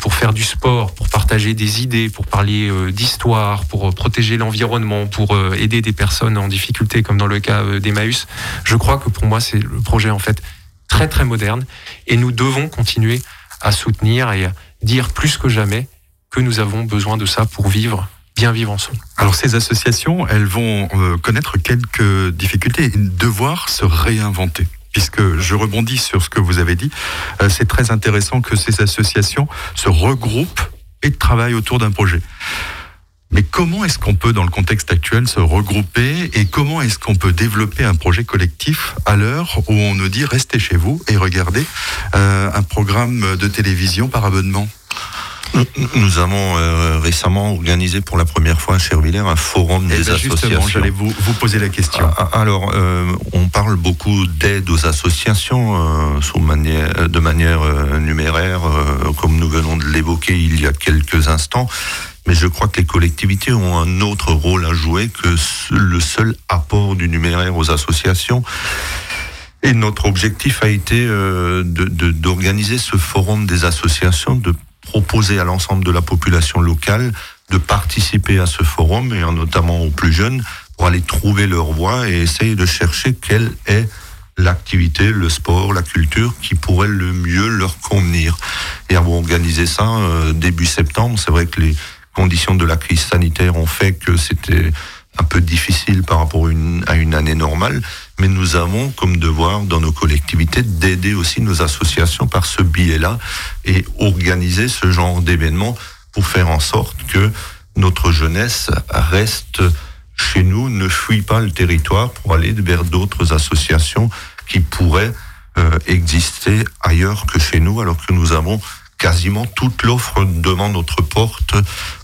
pour faire du sport, pour partager des idées, pour parler euh, d'histoire, pour protéger l'environnement, pour aider des personnes en difficulté, comme dans le cas d'Emmaüs, je crois que pour moi, c'est le projet en fait très très moderne. Et nous devons continuer à soutenir et à dire plus que jamais que nous avons besoin de ça pour vivre bien vivre ensemble. Alors ces associations, elles vont euh, connaître quelques difficultés, devoir se réinventer. Puisque je rebondis sur ce que vous avez dit, euh, c'est très intéressant que ces associations se regroupent et travaillent autour d'un projet. Mais comment est-ce qu'on peut, dans le contexte actuel, se regrouper et comment est-ce qu'on peut développer un projet collectif à l'heure où on nous dit restez chez vous et regardez euh, un programme de télévision par abonnement? Nous, avons euh, récemment organisé pour la première fois à Chervillers un forum eh des ben, associations. J'allais vous, vous poser la question. Ah, ah, alors, euh, on parle beaucoup d'aide aux associations euh, sous manière, de manière numéraire, comme nous venons de l'évoquer il y a quelques instants. Mais je crois que les collectivités ont un autre rôle à jouer que le seul apport du numéraire aux associations. Et notre objectif a été d'organiser de, ce forum des associations, de proposer à l'ensemble de la population locale de participer à ce forum, et notamment aux plus jeunes, pour aller trouver leur voie et essayer de chercher quelle est l'activité, le sport, la culture qui pourrait le mieux leur convenir. Et avons organisé ça euh, début septembre. C'est vrai que les conditions de la crise sanitaire ont fait que c'était un peu difficile par rapport à une année normale, mais nous avons comme devoir dans nos collectivités d'aider aussi nos associations par ce biais-là et organiser ce genre d'événements pour faire en sorte que notre jeunesse reste chez nous, ne fuit pas le territoire pour aller vers d'autres associations qui pourraient euh, exister ailleurs que chez nous, alors que nous avons quasiment toute l'offre devant notre porte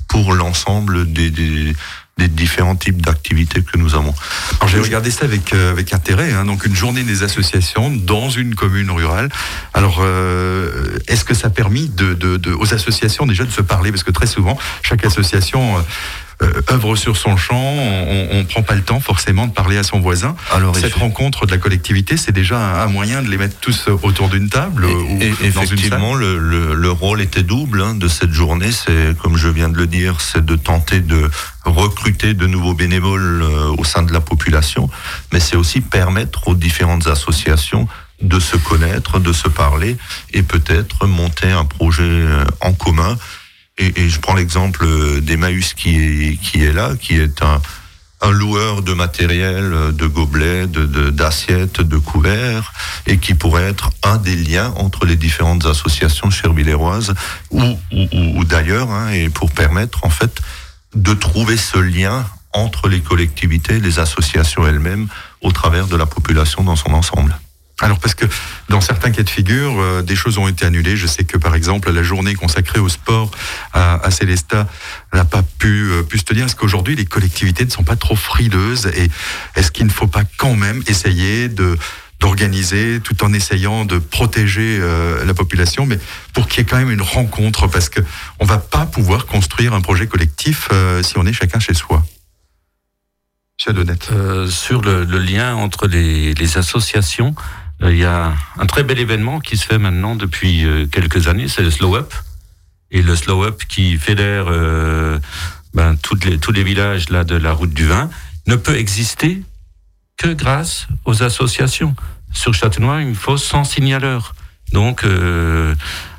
pour l'ensemble des, des, des différents types d'activités que nous avons. Alors j'ai regardé ça avec euh, avec intérêt. Hein, donc une journée des associations dans une commune rurale. Alors euh, est-ce que ça a permis de, de, de, aux associations déjà de se parler? Parce que très souvent chaque association euh, euh, œuvre sur son champ, on ne prend pas le temps forcément de parler à son voisin. Alors, Cette rencontre de la collectivité, c'est déjà un, moyen de les mettre tous autour d'une table et, ou et, Effectivement, le, le, le, rôle était double hein, de cette journée. C'est, comme je viens de le dire, c'est de tenter de recruter de nouveaux bénévoles euh, au sein de la population, mais c'est aussi permettre aux différentes associations de se connaître, de se parler et peut-être monter un projet euh, en commun et, je prends l'exemple d'Emmaüs qui est, là, qui est un, loueur de matériel, de gobelets, d'assiettes, de, de, couverts, et qui pourrait être un des liens entre les différentes associations chervilléroises ou, ou, ou d'ailleurs, hein, et pour permettre en fait de trouver ce lien entre les collectivités, les associations elles-mêmes, au travers de la population dans son ensemble. Alors parce que dans certains cas de figure, euh, des choses ont été annulées. Je sais que par exemple la journée consacrée au sport à, à Célesta n'a pas pu, euh, pu se tenir. Est-ce qu'aujourd'hui les collectivités ne sont pas trop frileuses et est-ce qu'il ne faut pas quand même essayer de d'organiser tout en essayant de protéger euh, la population, mais pour qu'il y ait quand même une rencontre, parce que on va pas pouvoir construire un projet collectif euh, si on est chacun chez soi. Euh, sur le, le, lien entre les, les associations, il y a un très bel événement qui se fait maintenant depuis euh, quelques années, c'est le Slow Up. Et le Slow Up qui fédère euh, ben, toutes les, tous les villages là de la route du vin ne peut exister que grâce aux associations. Sur Châtenois, il faut 100 signaleurs. Donc, euh,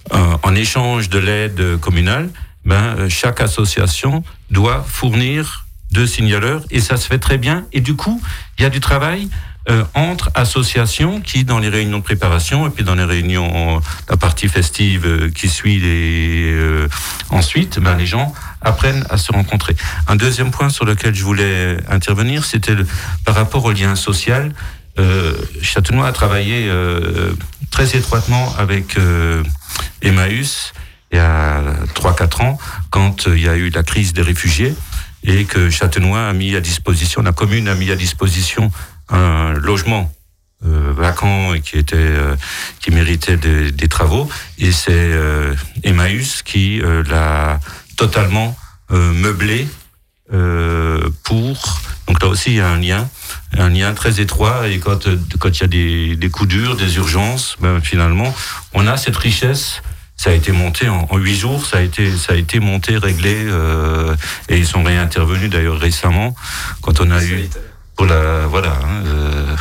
en échange de l'aide communale, ben, chaque association doit fournir deux signaleurs et ça se fait très bien. Et du coup, il y a du travail euh, entre associations qui, dans les réunions de préparation et puis dans les réunions, la partie festive euh, qui suit les, euh, ensuite, ben, les gens apprennent à se rencontrer. Un deuxième point sur lequel je voulais intervenir, c'était par rapport au lien social. Euh, Châtenois a travaillé euh, très étroitement avec euh, Emmaüs il y a 3-4 ans, quand il y a eu la crise des réfugiés et que Châtenois a mis à disposition, la commune a mis à disposition un logement euh, vacant et qui était euh, qui méritait des, des travaux. Et c'est euh, Emmaüs qui euh, l'a totalement euh, meublé pour donc là aussi il y a un lien un lien très étroit. Et quand quand il y a des, des coups durs des urgences ben, finalement on a cette richesse. Ça a été monté en huit jours, ça a été ça a été monté, réglé, euh, et ils sont réintervenus d'ailleurs récemment quand on a eu pour la voilà. Hein, euh...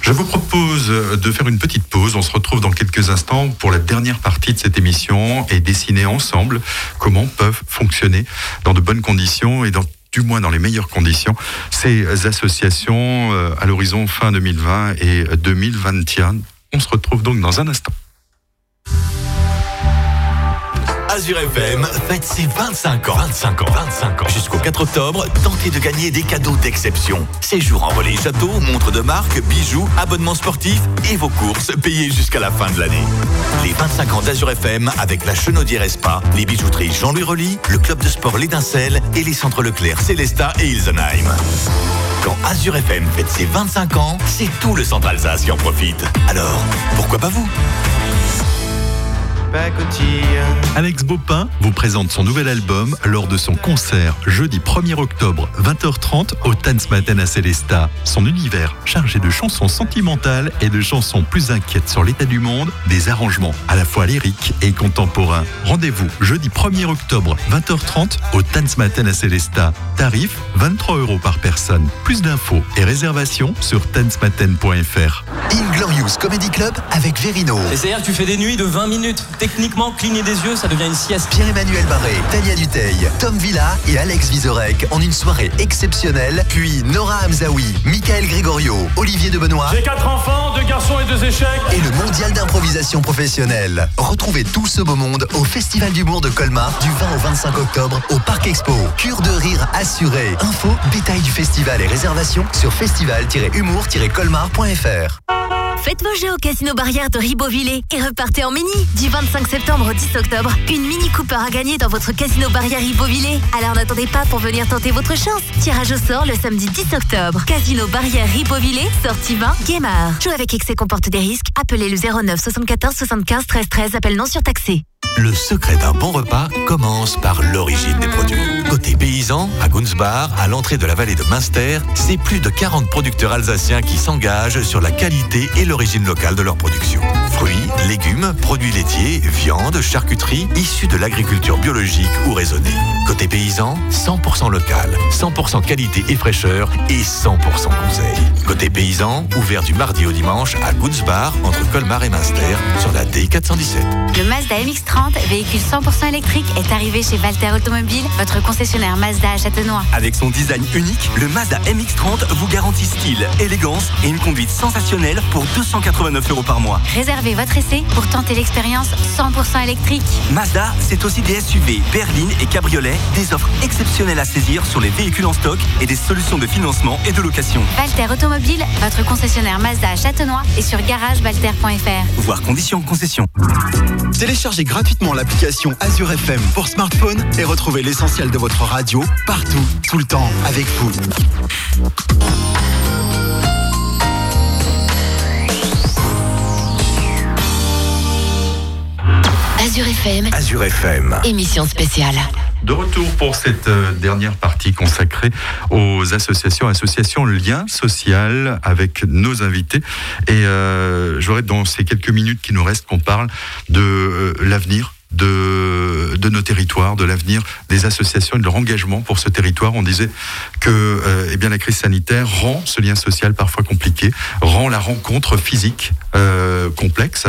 Je vous propose de faire une petite pause. On se retrouve dans quelques instants pour la dernière partie de cette émission et dessiner ensemble comment peuvent fonctionner dans de bonnes conditions et dans du moins dans les meilleures conditions, ces associations euh, à l'horizon fin 2020 et 2021. On se retrouve donc dans un instant. Azure FM fête ses 25 ans. 25 ans. 25 ans. Jusqu'au 4 octobre, tentez de gagner des cadeaux d'exception. Séjour en relais château, montres de marque, bijoux, abonnements sportifs et vos courses payées jusqu'à la fin de l'année. Les 25 ans d'Azure FM avec la Chenaudière Espa, les bijouteries Jean-Louis Rolly, le club de sport L'Étincelle et les centres Leclerc Célesta et Ilsenheim. Quand Azure FM fête ses 25 ans, c'est tout le centre Alsace qui en profite. Alors, pourquoi pas vous? Alex Baupin vous présente son nouvel album lors de son concert jeudi 1er octobre 20h30 au Tanzmatten à Célesta. Son univers chargé de chansons sentimentales et de chansons plus inquiètes sur l'état du monde, des arrangements à la fois lyriques et contemporains. Rendez-vous jeudi 1er octobre 20h30 au Tanzmatten à Célesta. Tarif 23 euros par personne. Plus d'infos et réservations sur tanzmatten.fr. Inglorious Comedy Club avec Verino. Et c'est-à-dire que tu fais des nuits de 20 minutes techniquement, cligner des yeux, ça devient une sieste. Pierre-Emmanuel Barré, Tania Duteil, Tom Villa et Alex Vizorek en une soirée exceptionnelle. Puis Nora Hamzaoui, Michael Gregorio, Olivier de Benoît. J'ai quatre enfants, deux garçons et deux échecs. Et le mondial d'improvisation professionnelle. Retrouvez tout ce beau monde au Festival d'humour de Colmar du 20 au 25 octobre au Parc Expo. Cure de rire assuré. Info, détails du festival et réservations sur festival-humour-colmar.fr. Faites vos jeux au Casino Barrière de Ribeauvillé et repartez en mini. Du 25 septembre au 10 octobre, une Mini Cooper à gagner dans votre Casino Barrière Ribeauvillé. Alors n'attendez pas pour venir tenter votre chance. Tirage au sort le samedi 10 octobre. Casino Barrière Ribeauvillé, sortie 20, Guémard. Jouer avec excès comporte des risques. Appelez le 09 74 75 13 13. Appel non surtaxé. Le secret d'un bon repas commence par l'origine des produits. Côté paysan, à Gunsbar, à l'entrée de la vallée de Münster, c'est plus de 40 producteurs alsaciens qui s'engagent sur la qualité et l'origine locale de leur production. Fruits, légumes, produits laitiers, viande, charcuterie, issus de l'agriculture biologique ou raisonnée. Côté paysan, 100% local, 100% qualité et fraîcheur et 100% conseil. Côté paysan, ouvert du mardi au dimanche à Gunsbar, entre Colmar et Münster, sur la D417. Le Mazda MX-30, véhicule 100% électrique, est arrivé chez Valter Automobile, votre concessionnaire Mazda à Châtenois. Avec son design unique, le Mazda MX-30 vous garantit style, élégance et une conduite sensationnelle pour 289 euros par mois. Réservez votre essai pour tenter l'expérience 100% électrique. Mazda, c'est aussi des SUV, berlines et cabriolets, des offres exceptionnelles à saisir sur les véhicules en stock et des solutions de financement et de location. Valter Automobile, votre concessionnaire Mazda à Châtenois et sur garagevalter.fr. Voir conditions en concession. Téléchargez gratuitement l'application Azure FM pour smartphone et retrouvez l'essentiel de votre radio partout, tout le temps, avec vous. Azure FM. Azure FM. Émission spéciale. De retour pour cette euh, dernière partie consacrée aux associations, associations lien social avec nos invités. Et euh, j'aurais dans ces quelques minutes qui nous restent qu'on parle de euh, l'avenir de, de nos territoires, de l'avenir des associations et de leur engagement pour ce territoire. On disait que euh, eh bien, la crise sanitaire rend ce lien social parfois compliqué, rend la rencontre physique euh, complexe.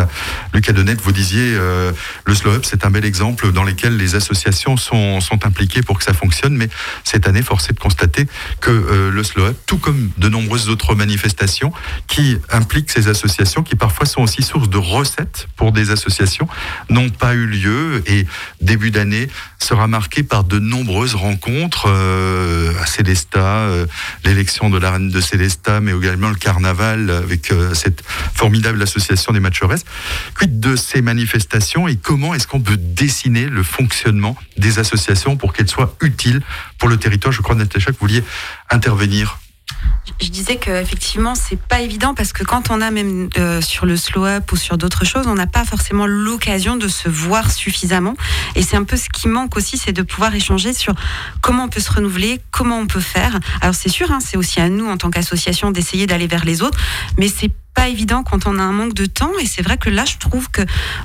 Lucas Denette, vous disiez, euh, le Slow Up, c'est un bel exemple dans lequel les associations sont, impliquées pour que ça fonctionne, mais cette année, force est de constater que le Slow Up, tout comme de nombreuses autres manifestations qui impliquent ces associations, qui parfois sont aussi source de recettes pour des associations, n'ont pas eu lieu et début d'année sera marqué par de nombreuses rencontres euh, à Célesta, euh, l'élection de la reine de Célesta, mais également le carnaval avec euh, cette formidable association des Matcheresses. Quid de ces manifestations et comment est-ce qu'on peut dessiner le fonctionnement des associations pour qu'elles soient utiles pour le territoire? Je crois, Natacha, que vous vouliez intervenir je disais qu'effectivement, c'est pas évident parce que quand on a même euh, sur le slow up ou sur d'autres choses, on n'a pas forcément l'occasion de se voir suffisamment. Et c'est un peu ce qui manque aussi, c'est de pouvoir échanger sur comment on peut se renouveler, comment on peut faire. Alors c'est sûr, hein, c'est aussi à nous en tant qu'association d'essayer d'aller vers les autres, mais c'est pas évident quand on a un manque de temps et c'est vrai que là je trouve que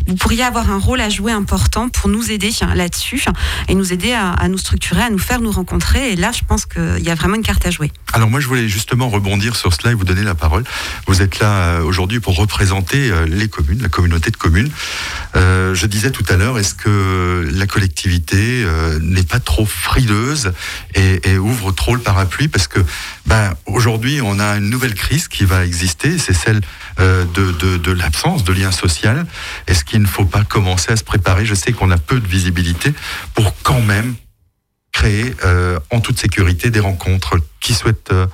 vous pourriez avoir un rôle à jouer important pour nous aider là-dessus et nous aider à, nous structurer, à nous faire nous rencontrer et là je pense qu'il y a vraiment une carte à jouer. Alors moi je voulais justement rebondir sur cela et vous donner la parole. Vous êtes là euh, aujourd'hui pour représenter euh, les communes, la communauté de communes. Euh, je disais tout à l'heure, est-ce que la collectivité n'est pas trop frileuse et, et, ouvre trop le parapluie? Parce que ben, aujourd'hui on a une nouvelle crise qui va exister, c'est celle euh, de, l'absence de lien social. Est-ce qu'il ne faut pas commencer à se préparer? Je sais qu'on a peu de visibilité pour quand même créer euh, en toute sécurité des rencontres. Qui souhaite euh,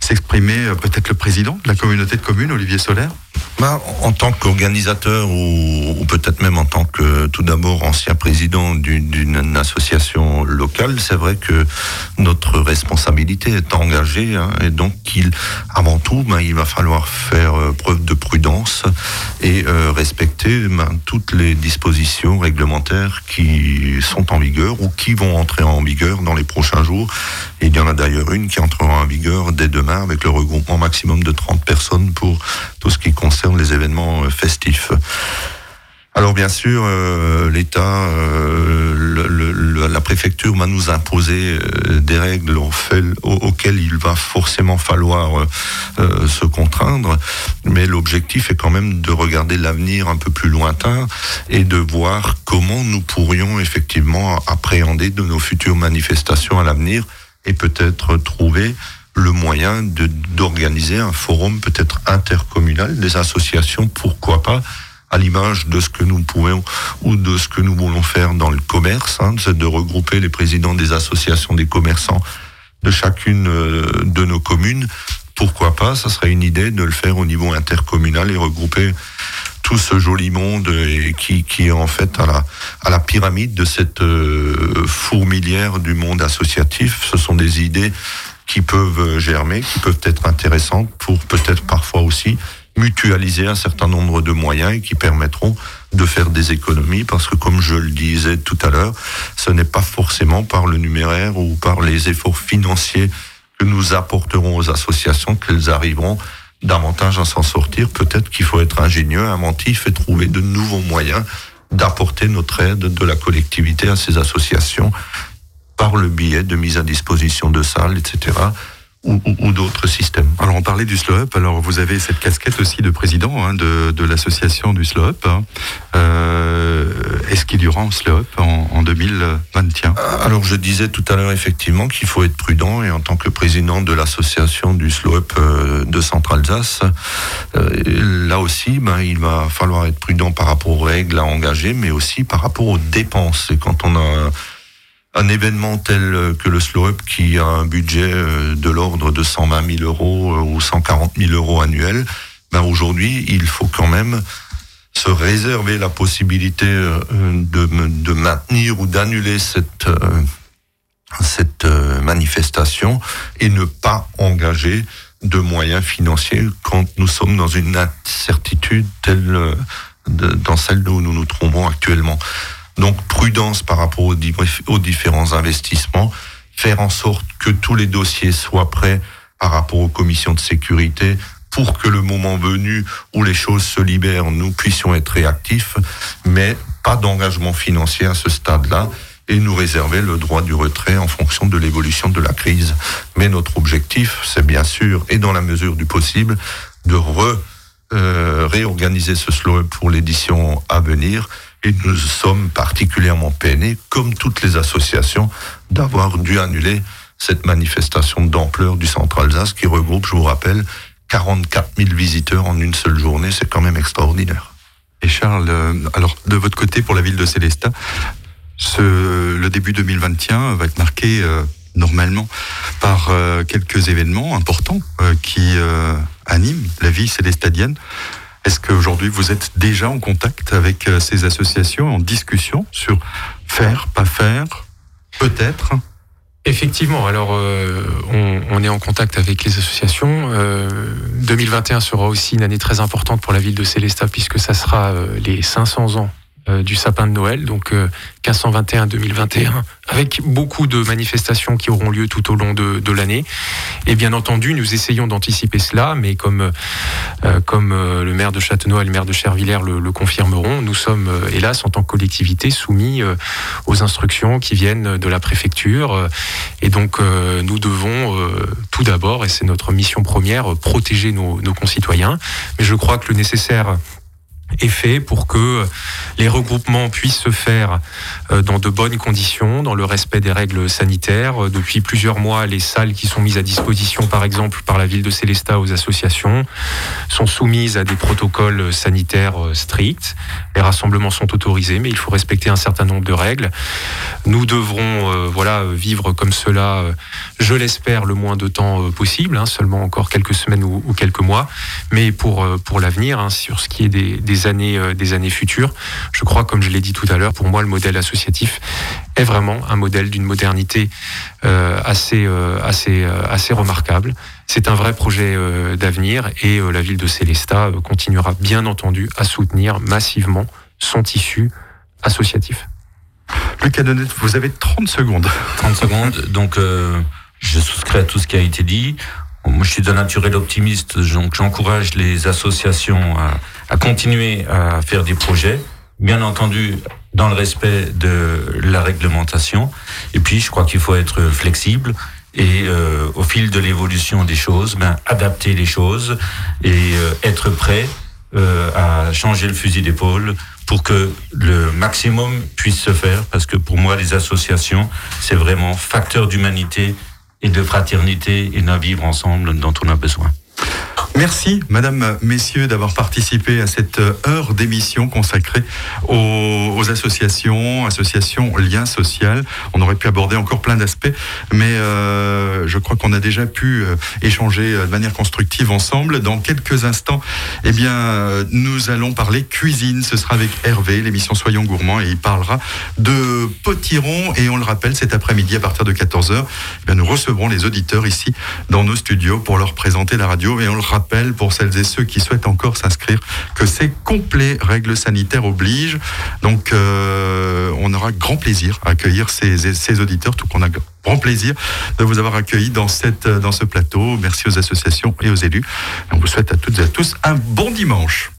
s'exprimer Peut-être le président de la communauté de communes, Olivier Solaire bah, en tant qu'organisateur ou, peut-être même en tant que tout d'abord ancien président d'une association locale, c'est vrai que notre responsabilité est engagée hein, et donc avant tout, bah, il va falloir faire euh, preuve de prudence et euh, respecter bah, toutes les dispositions réglementaires qui sont en vigueur ou qui vont entrer en vigueur dans les prochains jours. Il y en a d'ailleurs une qui entrera en vigueur dès demain avec le regroupement maximum de 30 personnes pour tout ce qui concerne les événements festifs. Alors bien sûr, euh, l'État, euh, la préfecture va nous imposer euh, des règles auxquelles il va forcément falloir euh, se contraindre, mais l'objectif est quand même de regarder l'avenir un peu plus lointain et de voir comment nous pourrions effectivement appréhender de nos futures manifestations à l'avenir et peut-être trouver le moyen d'organiser un forum peut-être intercommunal des associations, pourquoi pas, à l'image de ce que nous pouvons ou de ce que nous voulons faire dans le commerce, hein, de regrouper les présidents des associations des commerçants de chacune de nos communes pourquoi pas, ça serait une idée de le faire au niveau intercommunal et regrouper tout ce joli monde qui, est en fait à la, à la pyramide de cette euh, fourmilière du monde associatif. Ce sont des idées qui peuvent germer, qui peuvent être intéressantes pour peut-être parfois aussi mutualiser un certain nombre de moyens et qui permettront de faire des économies parce que comme je le disais tout à l'heure, ce n'est pas forcément par le numéraire ou par les efforts financiers que nous apporterons aux associations qu'elles arriveront davantage à s'en sortir. Peut-être qu'il faut être ingénieux, inventif et trouver de nouveaux moyens d'apporter notre aide de la collectivité à ces associations par le biais de mise à disposition de salles, etc ou, d'autres systèmes. Alors on parlait du SLOUP, alors vous avez cette casquette aussi de président hein, de, de l'association du SLOUP. Hein. Euh, Est-ce qu'il y aura un SLOUP en, en 2021 Alors je disais tout à l'heure effectivement qu'il faut être prudent et en tant que président de l'association du SLOUP euh, de Centre-Alsace, euh, là aussi ben, il va falloir être prudent par rapport aux règles à engager mais aussi par rapport aux dépenses. Et quand on a un événement tel que le Slow Up qui a un budget euh, de l'ordre de 120 000 euros euh, ou 140 000 euros annuels, ben aujourd'hui, il faut quand même se réserver la possibilité euh, de, de maintenir ou d'annuler cette, cette manifestation et ne pas engager de moyens financiers quand nous sommes dans une incertitude telle dans celle où nous nous trouvons actuellement. Donc prudence par rapport aux, différents investissements, faire en sorte que tous les dossiers soient prêts par rapport aux commissions de sécurité pour que le moment venu où les choses se libèrent, nous puissions être réactifs, mais pas d'engagement financier à ce stade-là et nous réserver le droit du retrait en fonction de l'évolution de la crise. Mais notre objectif, c'est bien sûr, et dans la mesure du possible, de euh, réorganiser ce slow pour l'édition à venir et nous sommes particulièrement peinés, comme toutes les associations, d'avoir dû annuler cette manifestation d'ampleur du Centre Alsace qui regroupe, je vous rappelle, 44 000 visiteurs en une seule journée. C'est quand même extraordinaire. Et Charles, euh, alors de votre côté, pour la ville de Célestat, le début 2021 va être marqué euh, normalement par euh, quelques événements importants qui animent la vie célestadienne. Est-ce qu'aujourd'hui vous êtes déjà en contact avec euh, ces associations, en discussion sur faire, pas faire, peut-être? Effectivement, alors euh, on, est en contact avec les associations. 2021 euh, sera aussi une année très importante pour la ville de Célestat puisque ça sera les 500 ans du sapin de Noël, donc 1521-2021, euh, avec beaucoup de manifestations qui auront lieu tout au long de, l'année. Et bien entendu, nous essayons d'anticiper cela, mais comme, euh, comme le maire de Châtenois et le maire de Chervillers le, confirmeront, nous sommes, hélas, en tant que collectivité, soumis aux instructions qui viennent de la préfecture. Et donc, nous devons tout d'abord, et c'est notre mission première, protéger nos concitoyens. Mais je crois que le nécessaire est fait pour que les regroupements puissent se faire dans de bonnes conditions, dans le respect des règles sanitaires. Euh, depuis plusieurs mois, les salles qui sont mises à disposition, par exemple, par la ville de Célestat aux associations, sont soumises à des protocoles sanitaires euh, stricts. Les rassemblements sont autorisés, mais il faut respecter un certain nombre de règles. Nous devrons, voilà, vivre comme cela, je l'espère, le moins de temps possible, hein, seulement encore quelques semaines ou, quelques mois, mais pour pour l'avenir, hein, sur ce qui est des, des années, euh, des années futures. Je crois, comme je l'ai dit tout à l'heure, pour moi, le modèle associatif est vraiment un modèle d'une modernité euh, assez, euh, assez, assez remarquable. C'est un vrai projet d'avenir et la ville de Célestat continuera bien entendu à soutenir massivement son tissu associatif. Lucas Donnet, vous avez 30 secondes. 30 secondes, donc je souscris à tout ce qui a été dit. Moi, je suis d'un naturel optimiste, donc j'encourage les associations à, à, continuer à faire des projets, bien entendu dans le respect de la réglementation. Et puis, je crois qu'il faut être flexible et euh, au fil de l'évolution des choses, ben, adapter les choses et euh, être prêt euh, à changer le fusil d'épaule pour que le maximum puisse se faire, parce que pour moi, les associations, c'est vraiment facteur d'humanité et de fraternité et d'un vivre ensemble dont on a besoin. Merci, Madame, Messieurs, d'avoir participé à cette heure d'émission consacrée aux, associations, associations lien social. On aurait pu aborder encore plein d'aspects, mais euh, je crois qu'on a déjà pu euh, échanger de manière constructive ensemble. Dans quelques instants, eh bien, nous allons parler cuisine. Ce sera avec Hervé, l'émission Soyons gourmands, et il parlera de potiron. Et on le rappelle, cet après-midi, à partir de 14h, eh nous recevrons les auditeurs ici dans nos studios pour leur présenter la radio. Et on le rappelle pour celles et ceux qui souhaitent encore s'inscrire que c'est complet, règles sanitaires obligent. Donc euh, on aura grand plaisir à accueillir ces, auditeurs, tout qu'on a grand plaisir de vous avoir accueilli dans, cette, dans ce plateau. Merci aux associations et aux élus. On vous souhaite à toutes et à tous un bon dimanche.